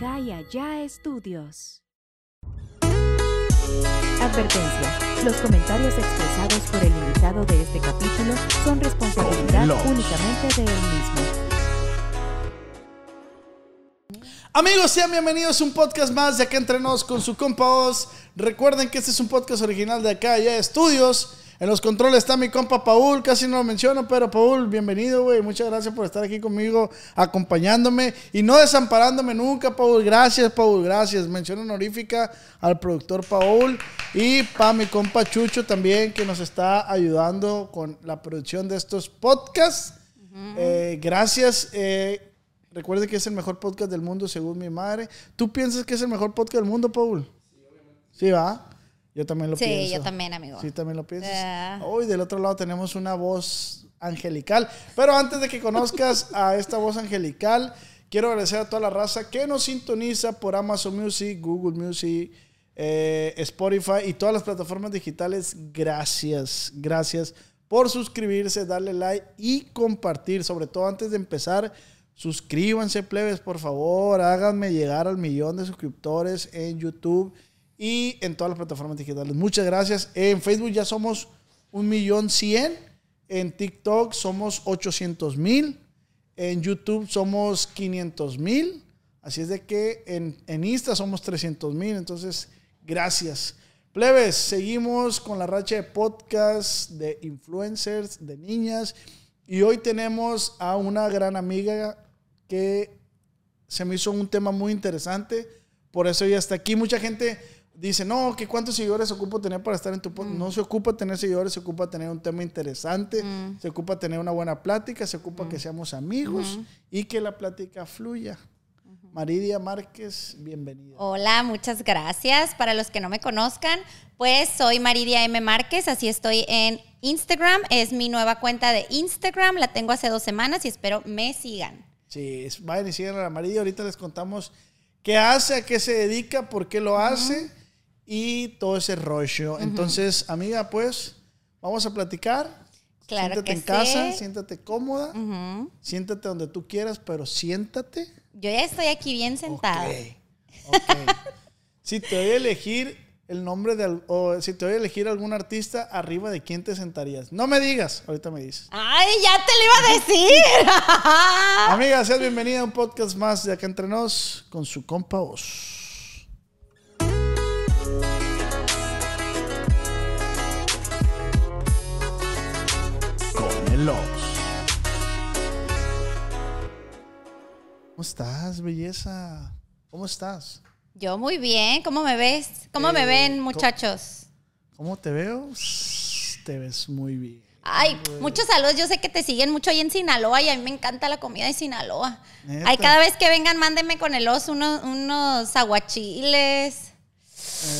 Acá y allá estudios. Advertencia. Los comentarios expresados por el invitado de este capítulo son responsabilidad Los. únicamente de él mismo. Amigos, sean bienvenidos a un podcast más de Acá Entre Nos con su compa Oz. Recuerden que este es un podcast original de Acá Ya Estudios. En los controles está mi compa Paul, casi no lo menciono, pero Paul, bienvenido, güey. Muchas gracias por estar aquí conmigo, acompañándome y no desamparándome nunca, Paul. Gracias, Paul, gracias. Mención honorífica al productor Paul y para mi compa Chucho también, que nos está ayudando con la producción de estos podcasts. Eh, gracias. eh, Recuerde que es el mejor podcast del mundo, según mi madre. ¿Tú piensas que es el mejor podcast del mundo, Paul? Sí, va. Yo también lo Sí, pienso. yo también, amigo. Sí, también lo piensas. Ah. Hoy del otro lado tenemos una voz angelical. Pero antes de que conozcas a esta voz angelical, quiero agradecer a toda la raza que nos sintoniza por Amazon Music, Google Music, eh, Spotify y todas las plataformas digitales. Gracias, gracias por suscribirse, darle like y compartir. Sobre todo antes de empezar, suscríbanse, plebes, por favor. Háganme llegar al millón de suscriptores en YouTube y en todas las plataformas digitales. Muchas gracias. En Facebook ya somos un millón cien. En TikTok somos 800 mil. En YouTube somos 500 mil. Así es de que en, en Insta somos 300 mil. Entonces, gracias. Plebes, seguimos con la racha de podcast, de influencers, de niñas. Y hoy tenemos a una gran amiga que se me hizo un tema muy interesante. Por eso ella está aquí. Mucha gente dice, no, que cuántos seguidores ocupa tener para estar en tu podcast. No se ocupa tener seguidores, se ocupa tener un tema interesante, se ocupa tener una buena plática, se ocupa que seamos amigos y que la plática fluya. Maridia Márquez, bienvenida. Hola, muchas gracias. Para los que no me conozcan, pues soy Maridia M. Márquez, así estoy en Instagram. Es mi nueva cuenta de Instagram, la tengo hace dos semanas y espero me sigan. Sí, vayan y sigan a la Maridia. Ahorita les contamos qué hace, a qué se dedica, por qué lo hace y todo ese rollo. Entonces, amiga, pues, vamos a platicar. Claro siéntate que en casa, siéntate cómoda, Ujú. siéntate donde tú quieras, pero siéntate. Yo ya estoy aquí bien sentada. Ok, ok. si te voy a elegir el nombre de o si te voy a elegir algún artista, arriba de quién te sentarías. No me digas, ahorita me dices. ¡Ay, ya te lo iba a decir! Amiga, seas bienvenida a un podcast más de acá entre nos con su compa Oz. Oz. ¿Cómo estás, belleza? ¿Cómo estás? Yo muy bien, ¿cómo me ves? ¿Cómo me Eh, ven, muchachos? ¿Cómo te veo? Te ves muy bien. Ay, muchos saludos. Yo sé que te siguen mucho ahí en Sinaloa y a mí me encanta la comida de Sinaloa. ¿Neta? Ay, cada vez que vengan, mándenme con el oso unos, unos aguachiles.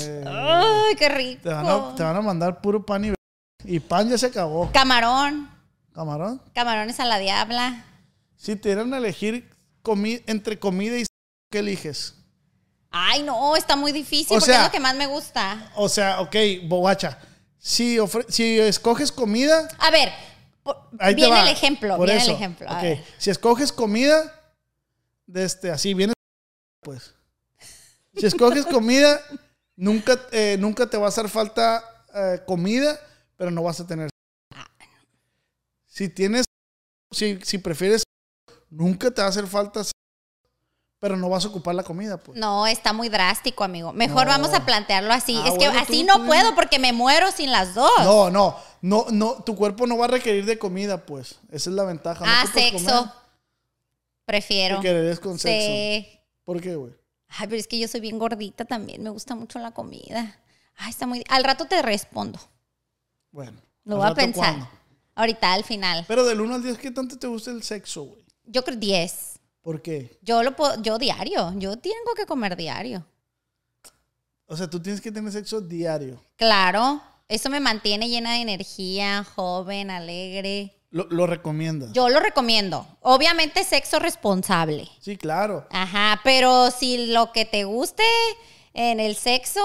Eh, Ay, qué rico. te, van a, te van a mandar puro pan y... Y pan ya se acabó. Camarón. ¿Camarón? Camarones a la diabla. Si te dieran a elegir comi- entre comida y ¿qué eliges? Ay, no, está muy difícil O porque sea- es lo que más me gusta. O sea, ok, bobacha. Si, si escoges comida, A ver, te viene va. el ejemplo, Por viene eso, el ejemplo. A ok. ver. Si escoges comida, de este, así viene, pues. Si escoges comida, nunca, eh, nunca te va a hacer falta eh, comida, pero no vas a tener. Si tienes, si, si prefieres, nunca te va a hacer falta, pero no vas a ocupar la comida, pues. No, está muy drástico, amigo. Mejor No. vamos a plantearlo así. Ah, es que bueno, así tú- no tú puedo porque me muero sin las dos. No, no, no, no, tu cuerpo no va a requerir de comida, pues. Esa es la ventaja. no ah, ocupas sexo. comer, Prefiero. Quereres con sexo. Sí. ¿Por qué, güey? Ay, pero es que yo soy bien gordita también. Me gusta mucho la comida. Ay, está muy. Al rato te respondo. Bueno. Lo voy a pensar. Ahorita, al final. Pero del 1 al 10, ¿qué tanto te gusta el sexo, güey? Yo creo 10. ¿Por qué? Yo lo puedo, yo diario. Yo tengo que comer diario. O sea, tú tienes que tener sexo diario. Claro. Eso me mantiene llena de energía, joven, alegre. Lo, lo recomiendas. Yo lo recomiendo. Obviamente sexo responsable. Sí, claro. Ajá, pero si lo que te guste en el sexo,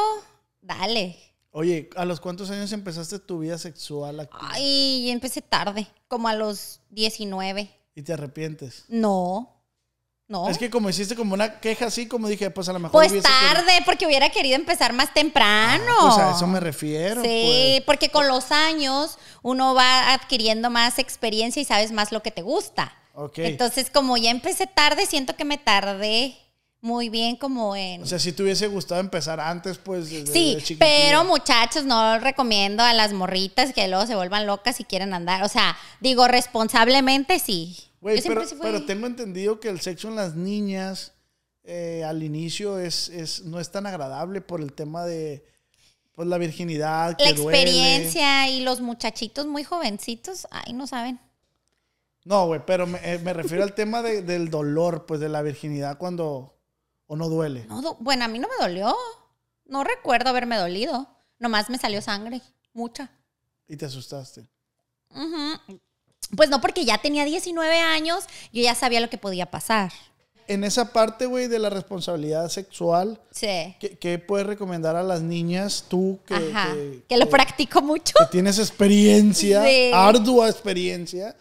dale. Oye, ¿a los cuántos años empezaste tu vida sexual activa? Ay, empecé tarde, como a los 19. Y te arrepientes. No, No. Es que como hiciste como una queja así, como dije, pues a lo mejor pues querido- tarde, porque hubiera querido empezar más temprano. Pues a eso me refiero. Sí, pues. porque con los años uno va adquiriendo más experiencia y sabes más lo que te gusta. Ok. Entonces, como ya empecé tarde, siento que me tardé muy bien como en... O sea, si te hubiese gustado empezar antes, pues. Sí, pero muchachos, no recomiendo a las morritas que luego se vuelvan locas y quieren andar. O sea, digo, responsablemente sí. Siempre pero, sí pero tengo entendido que el sexo en las niñas eh, al inicio es, es, no es tan agradable por el tema de pues, la virginidad. Que La duele. experiencia y los muchachitos muy jovencitos, ay, no saben. No, güey, pero me, eh, me refiero al tema de- del dolor, pues de la virginidad cuando. O no duele. No, do- bueno, a mí no me dolió. No recuerdo haberme dolido. Nomás me salió sangre, mucha. Y te asustaste. Pues no, porque ya tenía 19 años, yo ya sabía lo que podía pasar. En esa parte, güey, de la responsabilidad sexual, Sí. ¿qué, qué puedes recomendar a las niñas tú que, Ajá. que- Que lo que- practico mucho. que tienes experiencia, Sí. ardua experiencia?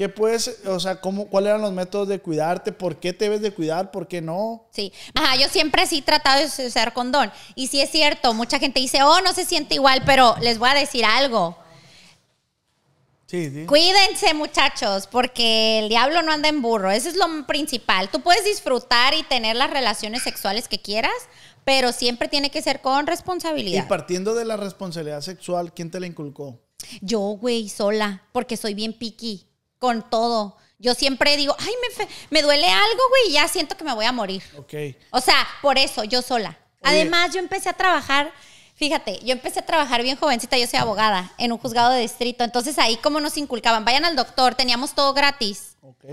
¿Qué puedes, o sea, cómo, cuáles eran los métodos de cuidarte? ¿Por qué te debes de cuidar? ¿Por qué no? Sí. Ajá, yo siempre sí he tratado de usar condón. Y sí es cierto, mucha gente dice, oh, no se siente igual, pero les voy a decir algo. Sí, sí. Cuídense, muchachos, porque el diablo no anda en burro. Eso es lo principal. Tú puedes disfrutar y tener las relaciones sexuales que quieras, pero siempre tiene que ser con Y responsabilidad. partiendo de la responsabilidad sexual, ¿quién te la inculcó? Yo, güey, sola, porque soy bien piqui con todo. Yo siempre digo, ay, me, me duele algo, güey, y ya siento que me voy a morir. Ok. O sea, por eso, yo sola. Oye. Además, yo empecé a trabajar, fíjate, yo empecé a trabajar bien jovencita, yo soy abogada en un juzgado de distrito. Entonces ahí como nos inculcaban, vayan al doctor, teníamos todo gratis. Ok.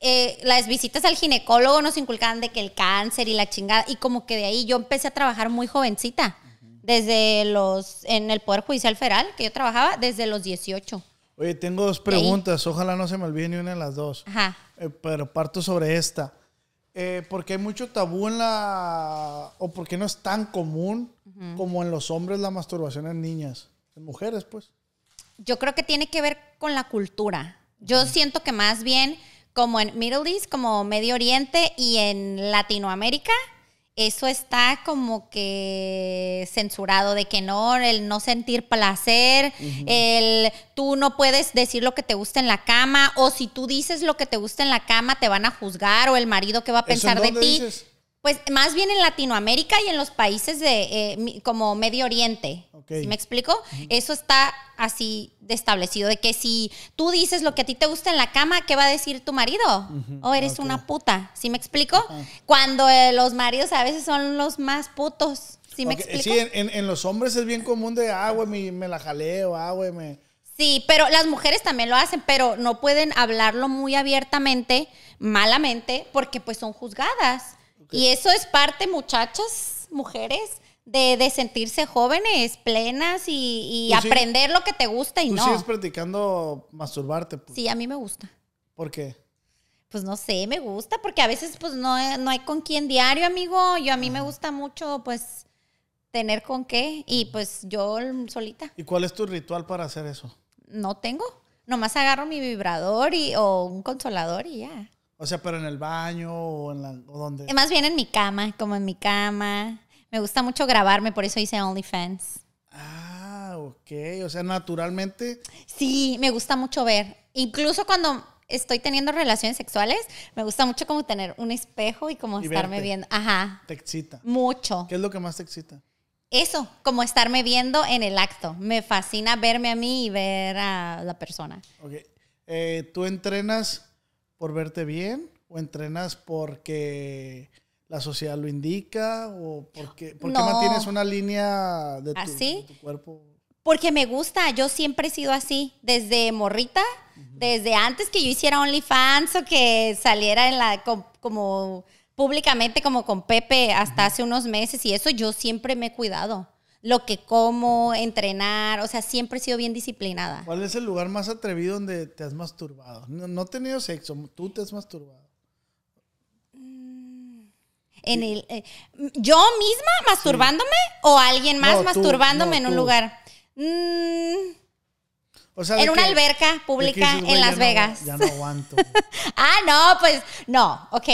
Eh, las visitas al ginecólogo nos inculcaban de que el cáncer y la chingada. Y como que de ahí yo empecé a trabajar muy jovencita. Desde los, en el Poder Judicial Federal, que yo trabajaba, desde los 18. Oye, tengo dos preguntas. Ojalá no se me olvide ni una de las dos. Ajá. Eh, pero parto sobre esta. Eh, porque hay mucho tabú en la... o porque no es tan común como en los hombres la masturbación en niñas. En mujeres, pues. Yo creo que tiene que ver con la cultura. Yo siento que más bien como en Middle East, como Medio Oriente y en Latinoamérica, eso está como que censurado de que no, el no sentir placer, el tú no puedes decir lo que te gusta en la cama o si tú dices lo que te gusta en la cama te van a juzgar o el marido que va a ¿Eso en pensar de ti. dices? Pues más bien en Latinoamérica y en los países de eh, como Medio Oriente. Ok. ¿Sí me explico? Eso está así de establecido, de que si tú dices lo que a ti te gusta en la cama, ¿qué va a decir tu marido? O eres Ok. una puta. ¿Sí me explico? Cuando eh, los maridos a veces son los más putos. ¿Sí me Ok, explico? Sí, en, en- en los hombres es bien común de, ah, güey, me, me la jaleo, ah, güey, me... Sí, pero las mujeres también lo hacen, pero no pueden hablarlo muy abiertamente, malamente, porque pues son juzgadas. Y eso es parte, muchachas, mujeres, de, de sentirse jóvenes, plenas y, y Tú sí- aprender lo que te gusta y Tú no. sigues practicando masturbarte, pues. Sí, a mí me gusta. ¿Por qué? Pues no sé, me gusta, porque a veces pues no, no hay con quién diario, amigo. Yo a mí me gusta mucho pues tener con qué y pues yo solita. ¿Y cuál es tu ritual para hacer eso? No tengo. Nomás agarro mi vibrador y, o un consolador y ya. O sea, pero en el baño o en la... o dónde? Más bien en mi cama, como en mi cama. Me gusta mucho grabarme, por eso hice OnlyFans. Ah, ok. O sea, naturalmente... Sí, me gusta mucho ver. Incluso cuando estoy teniendo relaciones sexuales, me gusta mucho como tener un espejo y como Y estarme verte. viendo. Ajá, te excita. mucho. ¿Qué es lo que más te excita? Eso, como estarme viendo en el acto. Me fascina verme a mí y ver a la persona. Ok. Eh, ¿Tú entrenas por verte bien o entrenas porque la sociedad lo indica o porque, porque No. mantienes una línea de tu, ¿Así? de tu cuerpo? Porque me gusta, yo siempre he sido así, desde morrita, desde antes que yo hiciera OnlyFans o que saliera en la com- como públicamente como con Pepe hasta hace unos meses y eso yo siempre me he cuidado. Lo que como, entrenar, o sea, siempre he sido bien disciplinada. ¿Cuál es el lugar más atrevido donde te has masturbado? No, no he tenido sexo, tú te has masturbado. En el, eh, ¿Yo misma masturbándome o alguien más No, tú, masturbándome no, en un tú. lugar? Mm, O sea, de en una que- alberca pública dices, "Güey, en Las Vegas. ya no aguanto. Ah, no, pues no, ok.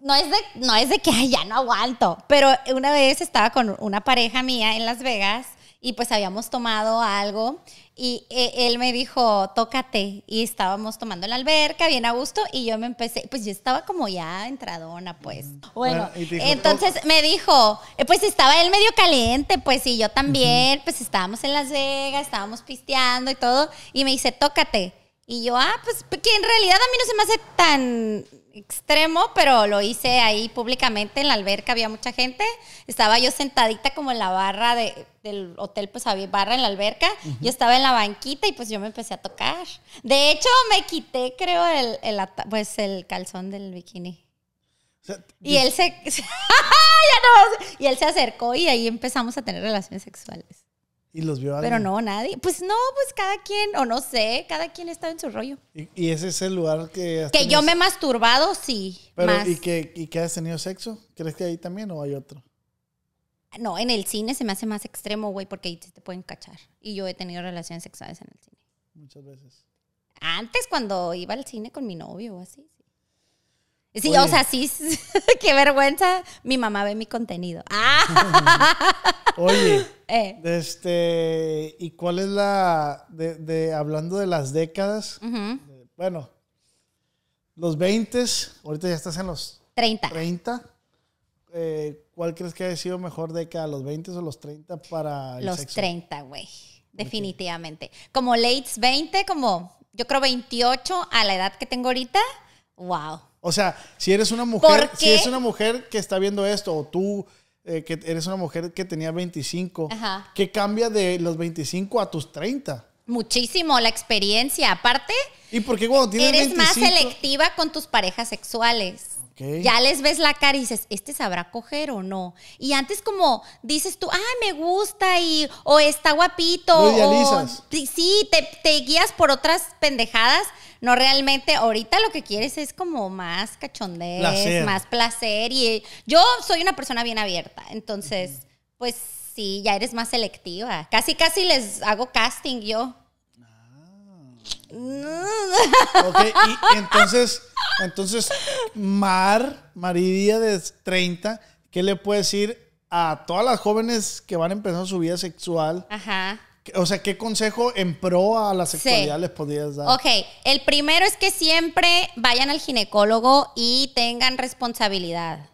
No es de, no es de que "Ay, ya no aguanto, pero una vez estaba con una pareja mía en Las Vegas y pues habíamos tomado algo y eh, él me dijo, tócate, y estábamos tomando en la alberca, bien a gusto, y yo me empecé, pues yo estaba como ya entradona, pues. Bueno, Bueno, dijo, entonces me dijo, eh, pues estaba él medio caliente, pues, y yo también, pues estábamos en Las Vegas, estábamos pisteando y todo, y me dice, tócate. Y yo, ah, pues que en realidad a mí no se me hace tan extremo, pero lo hice ahí públicamente en la alberca, había mucha gente. Estaba yo sentadita como en la barra de- del hotel, pues había barra en la alberca. Yo estaba en la banquita y pues yo me empecé a tocar. De hecho, me quité, creo, el, el pues el calzón del bikini. O sea, Y él se... ya no, y él se acercó y ahí empezamos a tener relaciones sexuales. Y los vio Pero alguien. no, nadie. Pues no, pues cada quien, o no sé, cada quien estaba en su rollo. Y, y ese es el lugar que... has Que yo me he masturbado, sí. Pero, más. ¿y que, ¿y que has tenido sexo? ¿Crees que ahí también o hay otro? No, en el cine se me hace más extremo, güey, porque ahí te pueden cachar. Y yo he tenido relaciones sexuales en el cine. Muchas veces. Antes, cuando iba al cine con mi novio o así. Sí, Oye. o sea, sí, qué vergüenza. Mi mamá ve mi contenido. Ah, Oye, eh. este... ¿Y cuál es la... De, de- hablando de las décadas, ujú, eh, bueno, los 20, ahorita ya estás en los 30. 30. eh, ¿Cuál crees que ha sido mejor década, los 20 o los 30 para el Los sexo? 30, güey. Definitivamente. Como late 20, como yo creo 28 a la edad que tengo ahorita. Wow. O sea, si eres una mujer, ¿Por si es una mujer que está viendo esto, o tú eh, que eres una mujer que tenía 25, Ajá. ¿qué cambia de los 25 a tus 30? Muchísimo la experiencia. Aparte, ¿Y por qué cuando tienes eres 25? más selectiva con tus parejas sexuales. Ya les ves la cara y dices, ¿este sabrá coger o no? Y antes como dices tú, ah, me gusta y o está guapito. Lo o- idealizas. sí, te, te guías por otras pendejadas. No realmente, ahorita lo que quieres es como más cachondez, Placer. más placer. Y yo soy una persona bien abierta. Entonces, pues sí, ya eres más selectiva. Casi, casi les hago casting yo. Ok, y entonces, entonces, Mar, Maridia de 30, ¿qué le puede decir a todas las jóvenes que van empezando su vida sexual? Ajá. O sea, ¿qué consejo en pro a la sexualidad les podrías dar? Ok, el primero es que siempre vayan al ginecólogo y tengan responsabilidad.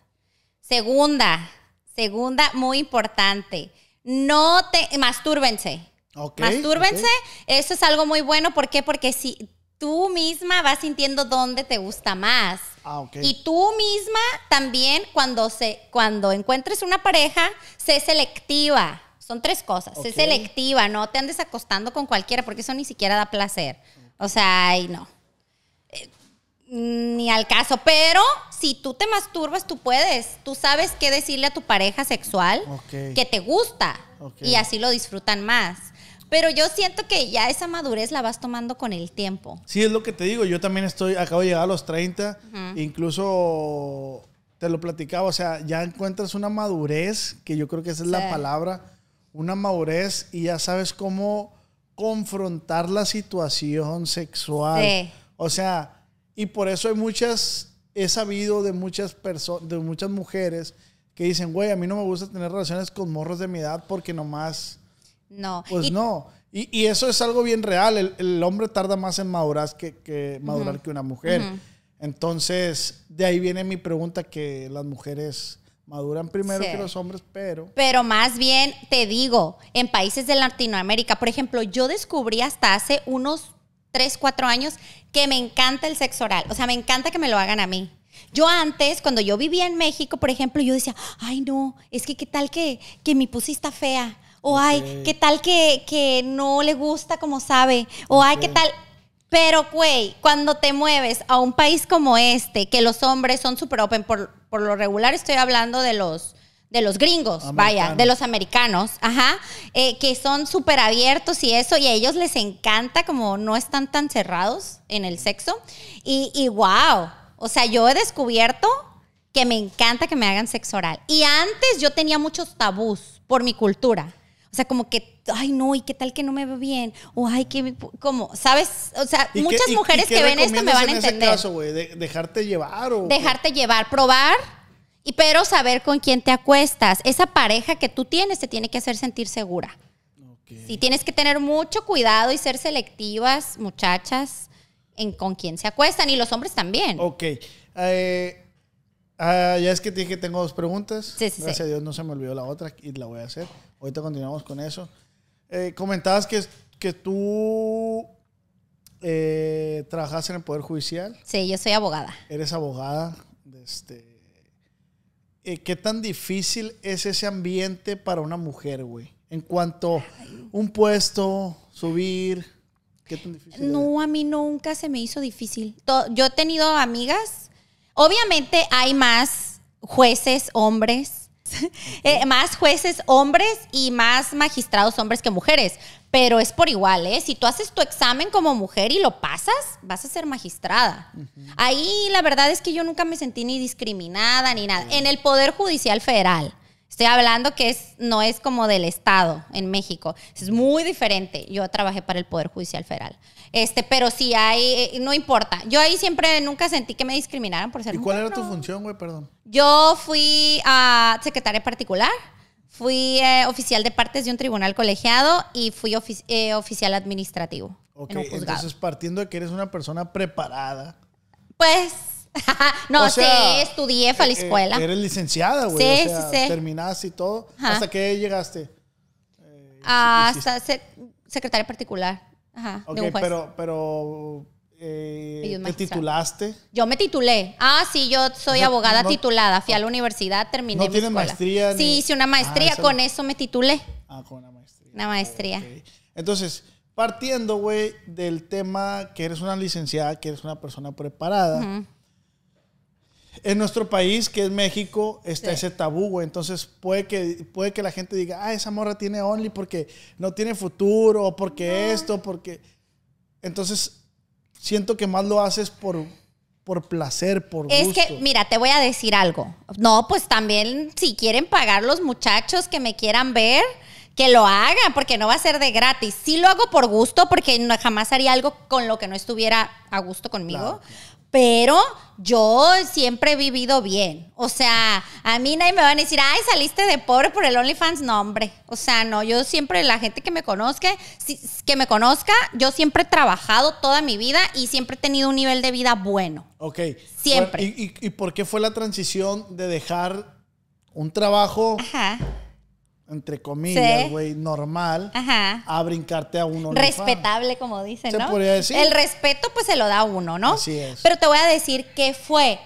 Segunda, segunda, muy importante, no te mastúrbense. Ok, Mastúrbense, eso es algo muy bueno. ¿Por qué? Porque si tú misma vas sintiendo dónde te gusta más. Ah, ok. Y tú misma también, cuando, se, cuando encuentres una pareja, sé selectiva. Son tres cosas. Sé selectiva, no te andes acostando con cualquiera, porque eso ni siquiera da placer. O sea, ay, no. Eh, Ni al caso. Pero si tú te masturbas, tú puedes. Tú sabes qué decirle a tu pareja sexual que te gusta. Y así lo disfrutan más. Pero yo siento que ya esa madurez la vas tomando con el tiempo. Sí, es lo que te digo. Yo también estoy, acabo de llegar a los 30. Incluso te lo platicaba. O sea, ya encuentras una madurez, que yo creo que esa es la palabra. Una madurez y ya sabes cómo confrontar la situación sexual. Sí. O sea, y por eso hay muchas, he sabido de muchas personas, de muchas mujeres que dicen, güey, a mí no me gusta tener relaciones con morros de mi edad porque nomás... No. Pues Y- no. Y, y eso es algo bien real. El, el hombre tarda más en madurar que, que, madurar que una mujer. Entonces, de ahí viene mi pregunta que las mujeres maduran primero Sí. que los hombres, pero... Pero más bien, te digo, en países de Latinoamérica, por ejemplo, yo descubrí hasta hace unos 3, 4 años que me encanta el sexo oral. O sea, me encanta que me lo hagan a mí. Yo antes, cuando yo vivía en México, por ejemplo, yo decía, ay no, es que qué tal que, que mi pussy está fea. O ay, Ok. qué tal que, que no le gusta como sabe. O ay, qué tal. Pero, güey, cuando te mueves a un país como este, que los hombres son súper open, por, por lo regular estoy hablando de los, de los gringos, vaya, de los americanos, ajá, eh, que son súper abiertos y eso, y a ellos les encanta como no están tan cerrados en el sexo. Y, y wow, o sea, yo he descubierto que me encanta que me hagan sexo oral. Y antes yo tenía muchos tabús por mi cultura. O sea, como que, ay, no, ¿y qué tal que no me veo bien? O, ay, que, como, ¿sabes? O sea, ¿Y qué- muchas y- y mujeres que ven esto me van a en ese entender. caso, güey? ¿De- ¿Dejarte llevar o...? Dejarte llevar, probar, y pero saber con quién te acuestas. Esa pareja que tú tienes te tiene que hacer sentir segura. Ok. Sí, tienes que tener mucho cuidado y ser selectivas, muchachas, en con quién se acuestan, y los hombres también. Ok. Eh, ah, ya es que te dije que tengo dos preguntas. Sí, sí, Gracias sí. a Dios no se me olvidó la otra y la voy a hacer. Ahorita continuamos con eso. Eh, comentabas que, que tú eh, trabajas en el Poder Judicial, Sí, yo soy abogada. eres abogada. Este, eh, ¿Qué tan difícil es ese ambiente para una mujer, güey? En cuanto un puesto, subir, ¿qué tan difícil es? No, a mí nunca se me hizo difícil. Yo he tenido amigas. Obviamente hay más jueces hombres, eh, más jueces hombres y más magistrados hombres que mujeres. Pero es por igual, ¿eh? Si tú haces tu examen como mujer y lo pasas, vas a ser magistrada. Ahí la verdad es que yo nunca me sentí ni discriminada ni nada. En el Poder Judicial Federal. Estoy hablando que es, no es como del Estado en México. Es muy diferente. Yo trabajé para el Poder Judicial Federal. Este, pero sí hay, eh, no importa. Yo ahí siempre nunca sentí que me discriminaran por ser ¿Y cuál mujer, era tu no. función, güey? Perdón. Yo fui a secretaria particular, fui eh, oficial de partes de un tribunal colegiado y fui eh, oficial administrativo Ok, en un entonces partiendo de que eres una persona preparada. Pues, no O sea, estudié, fue a la eh, escuela. eres licenciada, güey. Sí, o sea, sí, sí. terminaste y todo. Ajá. ¿Hasta qué llegaste? hasta sec- secretaria particular ajá, Ok, de un juez. pero, pero eh, te titulaste. Yo me titulé. Ah, sí, yo soy abogada no- titulada. Fui a la universidad, terminé ¿No tienes maestría ni- Sí, hice una maestría. Ah, esa- Con eso me titulé. Ah, con una maestría. Una maestría. Ok. Entonces, partiendo, güey, del tema que eres una licenciada, que eres una persona preparada. En nuestro país, que es México, está Sí. ese tabú, güey. Entonces, puede que, puede que la gente diga, ah, esa morra tiene Only porque no tiene futuro, o porque esto, porque... Entonces, siento que más lo haces por, por placer, por Es gusto. que, mira, te voy a decir algo. No, pues también si quieren pagar los muchachos que me quieran ver, que lo hagan, porque no va a ser de gratis. Sí lo hago por gusto, porque no- jamás haría algo con lo que no estuviera a gusto conmigo. Claro. Pero yo siempre he vivido bien. O sea, a mí nadie me va a decir, ay, saliste de pobre por el OnlyFans. No, hombre. O sea, no, yo siempre, la gente que me conozca, que me conozca, yo siempre he trabajado toda mi vida y siempre he tenido un nivel de vida bueno. Ok. Siempre. ¿Y, y, y por qué fue la transición de dejar un trabajo, Ajá. Entre comillas, Sí. güey, normal, Ajá. a brincarte a un OnlyFans? Respetable, como dicen, Se ¿no? podría decir. El respeto, pues se lo da uno, ¿no? Así es. Pero te voy a decir qué fue.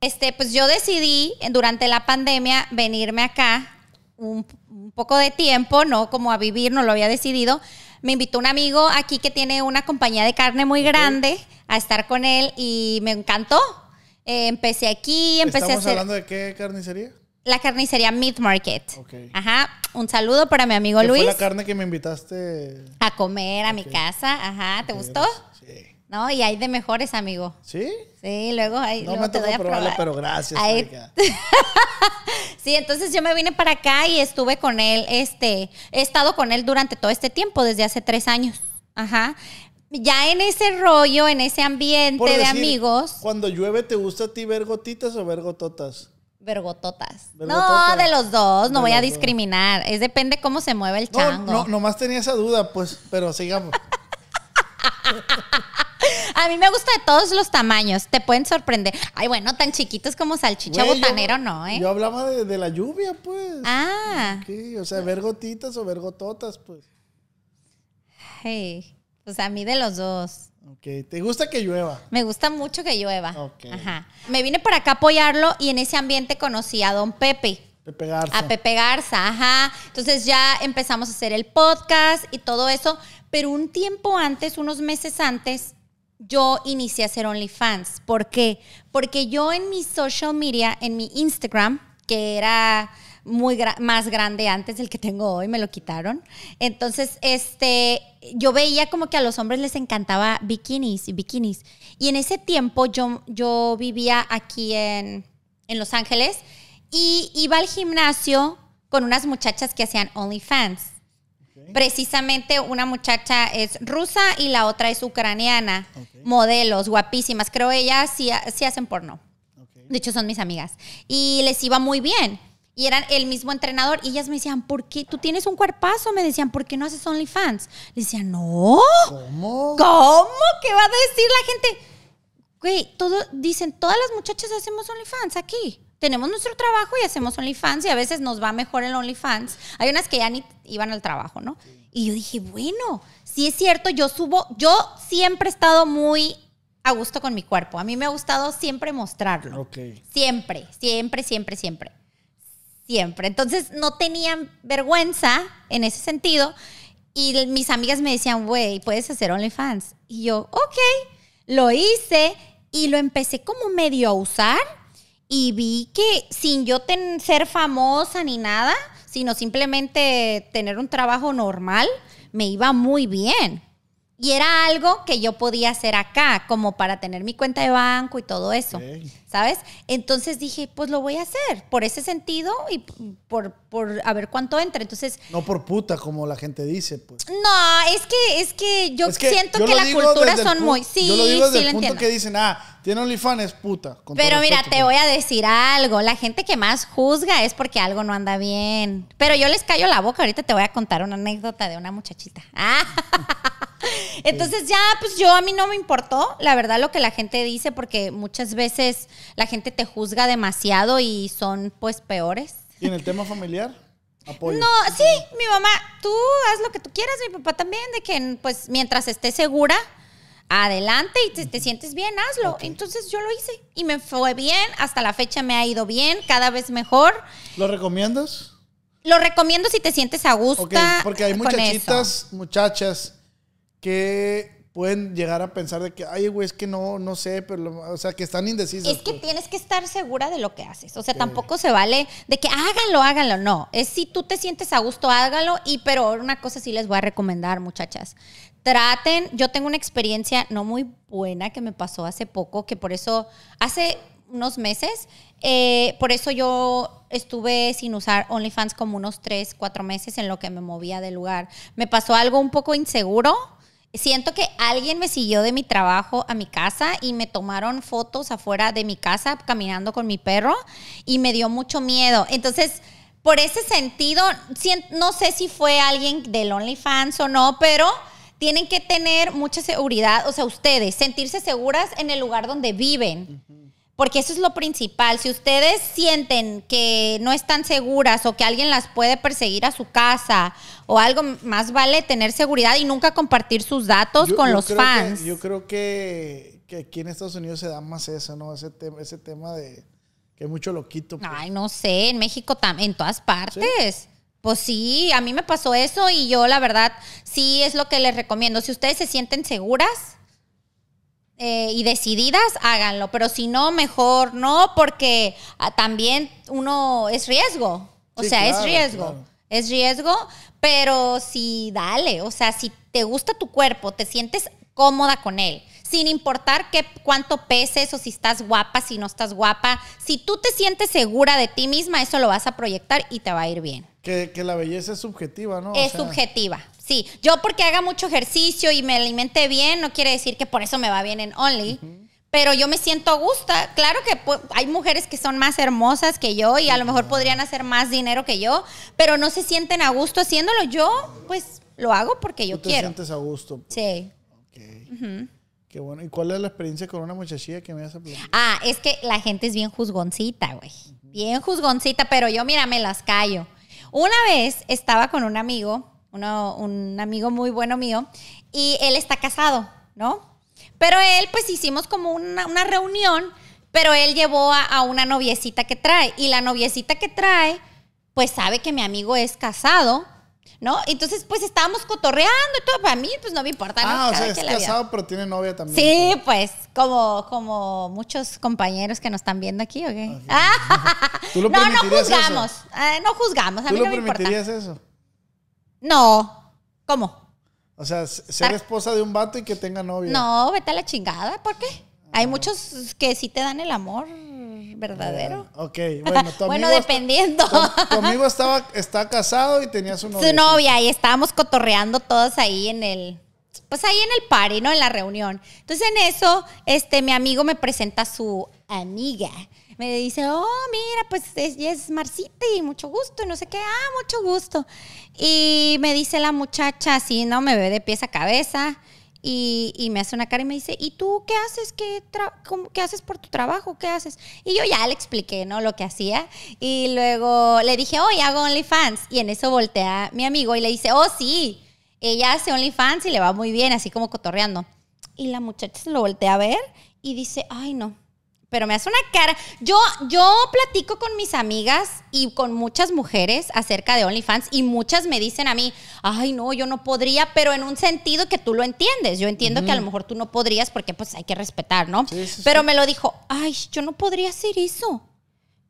Este, pues yo decidí durante la pandemia venirme acá un, un poco de tiempo, no como a vivir, no lo había decidido. Me invitó un amigo aquí que tiene una compañía de carne muy grande a estar con él y me encantó. Eh, empecé aquí, empecé a ¿Estamos hacer hablando de qué carnicería? La carnicería Meat Market. Ajá. Un saludo para mi amigo ¿Qué Luis. fue la carne que me invitaste? A comer a mi casa, ajá, ¿te gustó? gracias. Sí. No, y hay de mejores, amigo. ¿Sí? Sí, luego hay. No luego me te a probar. pero gracias. Ahí-. Sí, entonces yo me vine para acá y estuve con él, este, he estado con él durante todo este tiempo, desde hace tres años. Ajá. Ya en ese rollo, en ese ambiente de amigos, Cuando llueve, ¿te gusta a ti ver gotitas o ver gototas? Vergototas. No, Vergototas. de los dos, no voy a discriminar. Es depende cómo se mueve el chango. no, nomás tenía esa duda, pues, pero sigamos. A mí me gusta de todos los tamaños, te pueden sorprender. Ay, bueno, tan chiquitos como salchicha Güey, yo- botanero, no, ¿eh? Yo hablaba de, de la lluvia, pues. Ah, Ok, o sea, ver gotitas o ver gototas, pues. hey, pues a mí de los dos. Ok, ¿te gusta que llueva? Me gusta mucho que llueva. Ok. Ajá. Me vine para acá a apoyarlo y en ese ambiente conocí a don Pepe. Pepe Garza. A Pepe Garza, ajá. Entonces ya empezamos a hacer el podcast y todo eso. Pero un tiempo antes, unos meses antes, yo inicié a hacer OnlyFans. ¿Por qué? Porque yo en mi social media, en mi Instagram, que era muy gra- más grande antes del que tengo hoy, me lo quitaron. Entonces, este, yo veía como que a los hombres les encantaba bikinis y bikinis. Y en ese tiempo yo, yo vivía aquí en, en Los Ángeles y iba al gimnasio con unas muchachas que hacían OnlyFans. Precisamente una muchacha es rusa y la otra es ucraniana. Ok. Modelos, guapísimas. Creo ellas sí, sí hacen porno. Ok. De hecho, son mis amigas. Y les iba muy bien. Y eran el mismo entrenador. Y ellas me decían, ¿por qué? Tú tienes un cuerpazo. Me decían, ¿por qué no haces OnlyFans? Le decía, no. ¿Cómo? ¿Cómo? ¿Qué va a decir la gente? Güey, todo, dicen, todas las muchachas hacemos OnlyFans aquí. Tenemos nuestro trabajo y hacemos OnlyFans y a veces nos va mejor el OnlyFans. Hay unas que ya ni iban al trabajo, ¿no? Y yo dije, bueno, sí es cierto, yo subo, yo siempre he estado muy a gusto con mi cuerpo. A mí me ha gustado siempre mostrarlo. Ok. Siempre, siempre, siempre, siempre. Siempre. Entonces no tenían vergüenza en ese sentido. Y mis amigas me decían, güey, puedes hacer OnlyFans. Y yo, ok, lo hice y lo empecé como medio a usar. Y vi que sin yo ser famosa ni nada, sino simplemente tener un trabajo normal, me iba muy bien. Y era algo que yo podía hacer acá, como para tener mi cuenta de banco y todo eso. ¿Sabes? Entonces dije, pues lo voy a hacer por ese sentido y por, por a ver cuánto entra. Entonces, No por puta, como la gente dice, pues. no, es que, es que yo Es que siento yo que la cultura son muy. Sí, Yo lo digo desde sí, el punto entiendo. que dicen, ah, tiene OnlyFans, es puta. Pero mira, respeto, te pues. voy a decir algo. La gente que más juzga es porque algo no anda bien. Pero yo les callo la boca. Ahorita te voy a contar una anécdota de una muchachita. Ah. Entonces ya, pues yo a mí no me importó, la verdad, lo que la gente dice, porque muchas veces la gente te juzga demasiado y son pues peores. ¿Y en el tema familiar? Apoyo. No, sí, mi mamá, tú haz lo que tú quieras, mi papá también, de que pues mientras estés segura, adelante y te, te sientes bien, hazlo. Entonces yo lo hice y me fue bien, hasta la fecha me ha ido bien, cada vez mejor. ¿Lo recomiendas? Lo recomiendo si te sientes a gusto. Ok, porque hay muchachitas, muchachas que pueden llegar a pensar de que, ay, güey, es que no, no sé, pero, lo- o sea, que están indecisas. Es que pues. tienes que estar segura de lo que haces. O sea, tampoco se vale de que háganlo, háganlo. No. Es si tú te sientes a gusto, hágalo. Y pero una cosa sí les voy a recomendar, muchachas. Traten, yo tengo una experiencia no muy buena que me pasó hace poco, que por eso, hace unos meses, eh, por eso yo estuve sin usar OnlyFans como unos 3, 4 meses en lo que me movía del lugar. Me pasó algo un poco inseguro. Siento que alguien me siguió de mi trabajo a mi casa y me tomaron fotos afuera de mi casa caminando con mi perro y me dio mucho miedo. Entonces, por ese sentido, no sé si fue alguien del OnlyFans o no, pero tienen que tener mucha seguridad, o sea, ustedes, sentirse seguras en el lugar donde viven. Porque eso es lo principal. Si ustedes sienten que no están seguras o que alguien las puede perseguir a su casa o algo, más vale tener seguridad y nunca compartir sus datos Yo- con yo los que- fans. yo creo que, que aquí en Estados Unidos se da más eso, ¿no? Ese, tema ese tema de que hay mucho loquito. pues. Ay, no sé, en México también, en todas partes. Pues sí, a mí me pasó eso y yo la verdad sí es lo que les recomiendo. Si ustedes se sienten seguras eh, y decididas, háganlo. Pero si no, mejor no, porque ah, también uno es riesgo. O Sí, sea, es riesgo. claro. Es riesgo, pero sí, dale. O sea, si te gusta tu cuerpo, te sientes cómoda con él, sin importar qué, cuánto peses o si estás guapa, si no estás guapa, si tú te sientes segura de ti misma, eso lo vas a proyectar y te va a ir bien. Que, que la belleza es subjetiva, ¿no? O es sea, subjetiva. Sí, yo porque haga mucho ejercicio y me alimente bien, no quiere decir que por eso me va bien en Only. Pero yo me siento a gusto. Claro que hay mujeres que son más hermosas que yo y a lo mejor podrían hacer más dinero que yo, pero no se sienten a gusto haciéndolo. Yo, pues, lo hago porque yo Tú te quiero. sientes a gusto. Sí. Ok. Qué bueno. ¿Y cuál es la experiencia con una muchachilla que me platicar? Ah, es que la gente es bien juzgoncita, güey. Bien juzgoncita, pero yo, mira, me las callo. Una vez estaba con un amigo, un amigo muy bueno mío, y él está casado, ¿no? Pero él, pues hicimos como una, una reunión, pero él llevó a, a una noviecita que trae, y la noviecita que trae, pues sabe que mi amigo es casado, ¿no? Entonces, pues estábamos cotorreando y todo. Para mí, pues no me importa, ¿no? Ah, o Cada sea, es vida. casado, pero tiene novia también. Sí, pues, como, como muchos compañeros que nos están viendo aquí, ¿ok? ¿Tú lo no, no permitirías juzgamos. ah, no juzgamos, a ¿Tú mí lo no me importa. permitirías eso? No. ¿Cómo? O sea, ser Ah. esposa de un vato y que tenga novia. No, vete a la chingada. ¿Por qué? Hay muchos que sí te dan el amor verdadero. Ok, bueno, tu bueno, amigo está- dependiendo. tu, tu amigo estaba, está casado y tenía su novia. Su novia y estábamos cotorreando todos ahí en el, pues ahí en el party, ¿no? En la reunión. Entonces en eso, este, mi amigo me presenta a su amiga. Me dice, oh, mira, pues es, es Marcita y mucho gusto y no sé qué, ah, mucho gusto. Y me dice la muchacha así, ¿no? Me ve de pies a cabeza y, y me hace una cara y me dice, ¿y tú qué haces? ¿Qué, cómo- ¿Qué haces por tu trabajo? ¿Qué haces? Y yo ya le expliqué, ¿no? Lo que hacía. Y luego le dije, oye, hago OnlyFans. Y en eso voltea mi amigo y le dice, oh, sí, ella hace OnlyFans y le va muy bien, así como cotorreando. Y la muchacha se lo voltea a ver y dice, ay, no. Pero me hace una cara. Yo, yo platico con mis amigas y con muchas mujeres acerca de OnlyFans y muchas me dicen a mí, ay, no, yo no podría, pero en un sentido que tú lo entiendes. Yo entiendo que a lo mejor tú no podrías porque pues hay que respetar, ¿no? Sí, sí, pero sí. me lo dijo, ay, yo no podría hacer eso.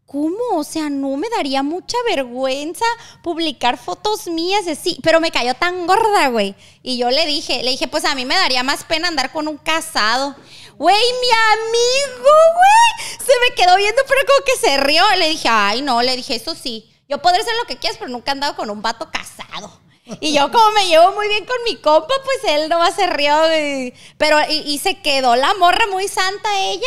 ¿Cómo? O sea, no me daría mucha vergüenza publicar fotos mías así, pero me cayó tan gorda, güey. Y yo le dije, le dije, pues a mí me daría más pena andar con un casado. Güey, mi amigo, güey, se me quedó viendo, pero como que se rió. Le dije, ay, no, le dije, eso sí. Yo podré ser lo que quieras, pero nunca he andado con un vato casado. Y yo como me llevo muy bien con mi compa, pues él nomás se rió. güey. Pero, y, y se quedó la morra muy santa ella.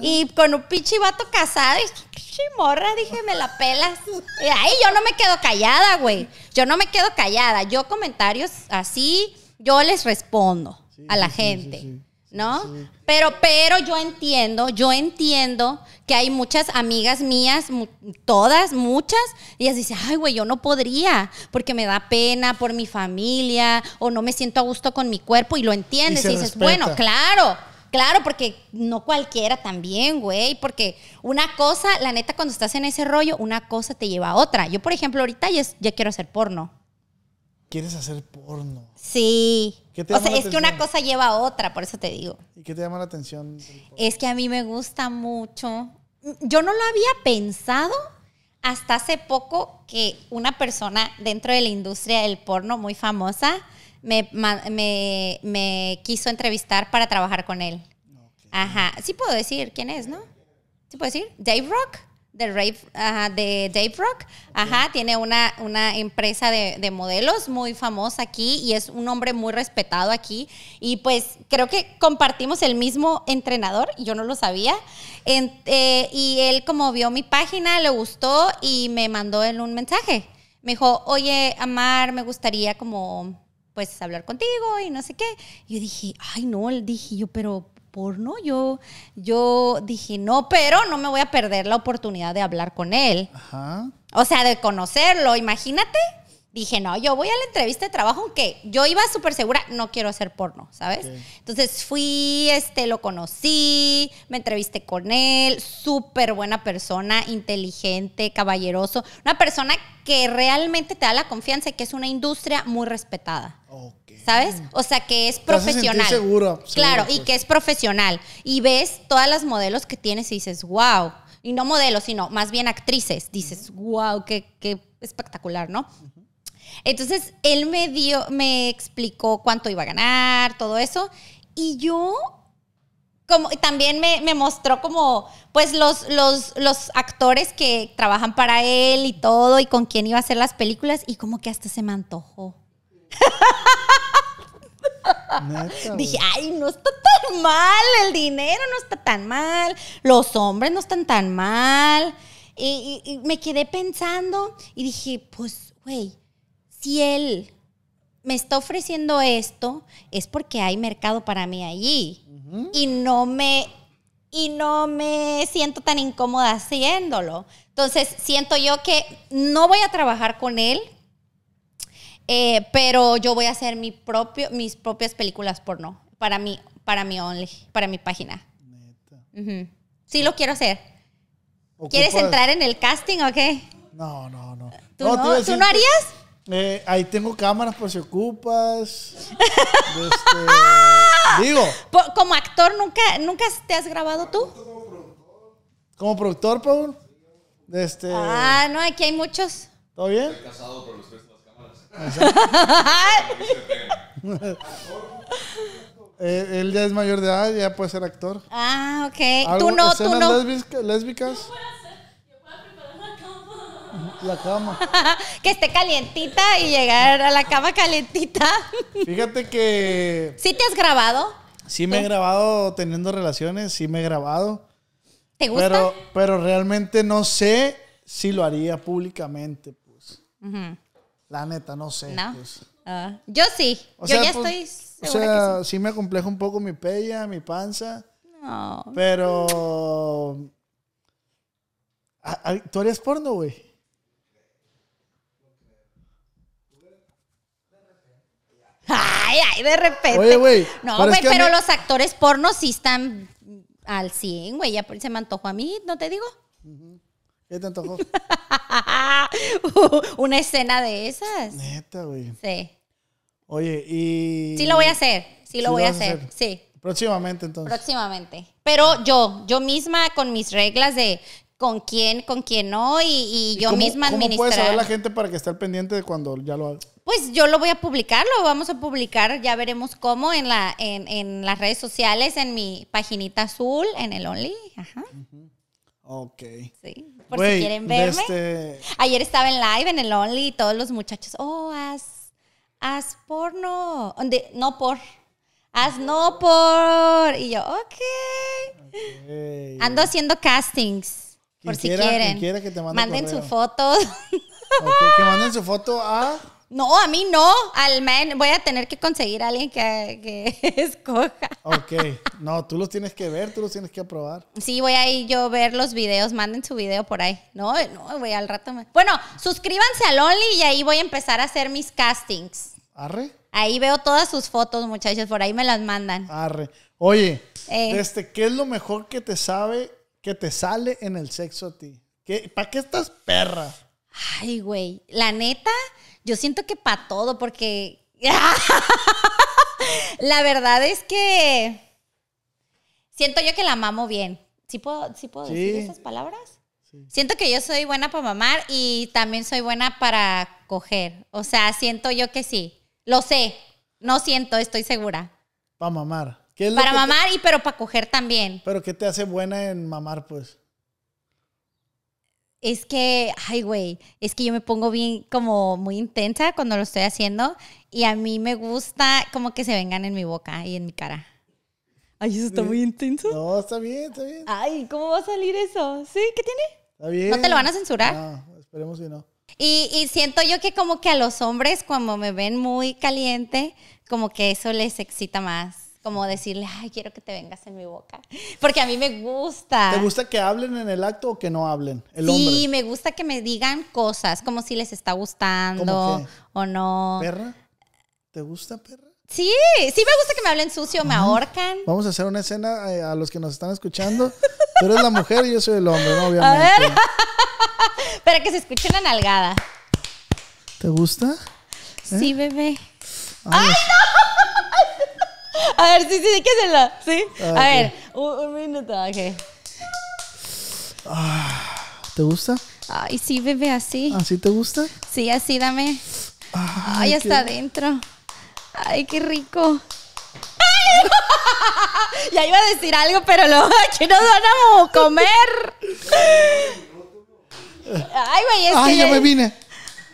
Y con un pinche vato casado. Y morra, dije, me la pelas. Y ahí yo no me quedo callada, güey. Yo no me quedo callada. Yo comentarios así, yo les respondo a la sí, gente. sí. ¿No? Pero, pero yo entiendo, yo entiendo que hay muchas amigas mías, mu- todas, muchas, y ellas dicen, ay, güey, yo no podría, porque me da pena por mi familia, o no me siento a gusto con mi cuerpo, y lo entiendes, y, dices, respeta. bueno, claro, claro, porque no cualquiera también, güey, porque una cosa, la neta, cuando estás en ese rollo, una cosa te lleva a otra. Yo, por ejemplo, ahorita ya, quiero hacer porno. ¿Quieres hacer porno? Sí. ¿Qué te O sea, es que una cosa lleva a otra, por eso te digo. ¿Y qué te llama la atención? Es que a mí me gusta mucho. Yo no lo había pensado hasta hace poco que una persona dentro de la industria del porno muy famosa me, me- me quiso entrevistar para trabajar con él. Ajá. Sí puedo decir quién es, ¿no? ¿Sí puedo decir? Dave Rock. De, Rave- ajá, de Dave Rock. Ajá, tiene una, una empresa de, de modelos muy famosa aquí y es un hombre muy respetado aquí. Y pues creo que compartimos el mismo entrenador, yo no lo sabía. En- eh, y él como vio mi página, le gustó y me mandó en un mensaje. Me dijo, oye, Amar, me gustaría como pues hablar contigo y no sé qué. Y yo dije, ay no, le dije yo, pero porno, yo, yo dije, no, pero no me voy a perder la oportunidad de hablar con él. Ajá. O sea, de conocerlo, imagínate. Dije, no, yo voy a la entrevista de trabajo, aunque yo iba súper segura, no quiero hacer porno, ¿sabes? Entonces fui, este, lo conocí, me entrevisté con él, súper buena persona, inteligente, caballeroso, una persona que realmente te da la confianza y que es una industria muy respetada. ¿Sabes? O sea, que es profesional. segura, segura, claro, y pues. que es profesional. Y ves todas las modelos que tienes y dices, wow. Y no modelos, sino más bien actrices. Dices, wow, qué, qué espectacular, ¿no? Entonces, él me dio, me explicó cuánto iba a ganar, todo eso. Y yo, como, también me, me mostró como, pues, los, los, los actores que trabajan para él y todo, y con quién iba a hacer las películas, y como que hasta se me antojó. Neta, Dije, ay, no está tan mal, el dinero no está tan mal, los hombres no están tan mal. Y, y- y me quedé pensando y dije, pues, güey, si él me está ofreciendo esto, es porque hay mercado para mí allí. Y no me y no me siento tan incómoda haciéndolo. Entonces, siento yo que no voy a trabajar con él, eh, pero yo voy a hacer mi propio, mis propias películas porno para mi, para mi only, para mi página. Neta. Sí lo quiero hacer. ¿Quieres entrar en el casting o qué? No, no, no. ¿Tú no, a ¿Tú no harías? Eh, ahí tengo cámaras por si ocupas. Este, digo, Como actor, ¿nunca, ¿nunca te has grabado tú? como productor, Paul. Este, Ah, no, aquí hay muchos. ¿Todo bien? casado, pero las cámaras. Eh, él ya es mayor de edad, ya puede ser actor. Ah, ok. ¿Algo- Tú no, tú no. lésbica- lésbicas? La cama. que esté calientita y llegar a la cama calientita. Fíjate que ¿Sí te has grabado? sí me he grabado teniendo relaciones, sí me he grabado. ¿Te gusta? Pero, pero realmente no sé si lo haría públicamente, pues. La neta, no sé. ¿No? pues. Ah, yo sí. O yo sea, ya pues, estoy O sea, sí. me compleja un poco mi pella, mi panza. No. Pero. Ah, ¿Tú harías porno, güey? Ay, ay, de repente. Oye, güey, No, güey, pero los actores porno sí están al 100, güey. Ya se me antojó a mí, ¿no te digo? ¿Qué te antojó? Una escena de esas. Neta, güey. Sí. Oye, y. Sí lo voy a hacer. Sí lo voy a hacer. hacer. Sí. Próximamente, entonces. Próximamente. Pero yo, yo misma con mis reglas de con quién, con quién no, y, y ¿Y yo cómo- misma ¿Cómo puede saber administrar. la gente para que esté al pendiente de cuando ya lo haga? Pues yo lo voy a publicar, lo vamos a publicar, ya veremos cómo en la, en, en las redes sociales, en mi paginita azul, en el Only. Ajá. Ok. Sí. Por si quieren de verme. este- Ayer estaba en live en el Only y todos los muchachos, oh, haz, haz porno. Donde- No por. Haz no por. Y yo, ok. Ey. Ando haciendo castings. Por si quieren. quien quiera que te mande Manden correo. su foto. Ok, que manden su foto a. No, a mí no. Al man. Voy a tener que conseguir a alguien que, que escoja. Ok. No, tú los tienes que ver, tú los tienes que aprobar. Sí, voy a ir yo a ver los videos. Manden su video por ahí. No, no, voy al rato. me- Bueno, suscríbanse al Only y ahí voy a empezar a hacer mis castings. Arre. Ahí veo todas sus fotos, muchachos. Por ahí me las mandan. Arre. Oye, Eh. este, ¿qué es lo mejor que te sabe, que te sale en el sexo a ti? ¿Qué, ¿Para qué estás perra? Ay, güey. La neta, yo siento que para todo, porque. la verdad es que. Siento yo que la mamo bien. ¿Sí puedo, sí puedo decir esas palabras? Siento que yo soy buena para mamar y también soy buena para coger. O sea, siento yo que sí. Lo sé. No siento, estoy segura. Para mamar. ¿Qué es lo Para te- mamar y pero para coger también. pero ¿qué te hace buena en mamar, pues? Es que, ay, güey, es que yo me pongo bien como muy intensa cuando lo estoy haciendo y a mí me gusta como que se vengan en mi boca y en mi cara. Ay, eso está muy intenso. No, está bien, está bien. Ay, ¿cómo va a salir eso? ¿Sí? ¿Qué tiene? Está bien. ¿No te lo van a censurar? No, esperemos que no. Y, y siento yo que como que a los hombres cuando me ven muy caliente, como que eso les excita más. Como decirle, ay, quiero que te vengas en mi boca. Porque a mí me gusta. ¿Te gusta que hablen en el acto o que no hablen? El sí, hombre. me gusta que me digan cosas, como si les está gustando o no. ¿Perra? ¿Te gusta, perra? Sí, sí me gusta que me hablen sucio, me ahorcan. Vamos a hacer una escena eh, a los que nos están escuchando. Tú eres la mujer y yo soy el hombre, ¿no? Obviamente. Para que se escuche una nalgada. ¿Te gusta? ¿Eh? Sí, bebé. Ay, A ver, sí, sí, lo. Sí. Ah, A ver, un, un minuto, ok. ¿Te gusta? Ay, sí, bebé, así. ¿Así te gusta? Sí, así, dame. Ay, qué- hasta adentro. Ay, qué rico. ¡Ay! ya iba a decir algo, pero lo aquí nos van a comer. Ay, güey, es Ay, que ya ya- me vine.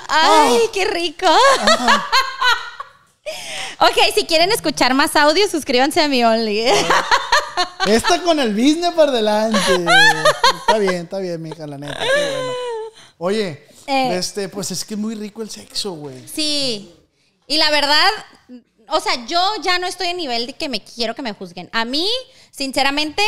Ay, Ah. qué rico. Ok, si quieren escuchar más audio, suscríbanse a mi Only. Esta con el business por delante. Está bien, está bien, mija, la neta. Qué bueno. Oye, Eh. este, pues es que es muy rico el sexo, güey. sí. Y la verdad, o sea, yo ya no estoy en nivel de que me quiero que me juzguen. A mí, sinceramente,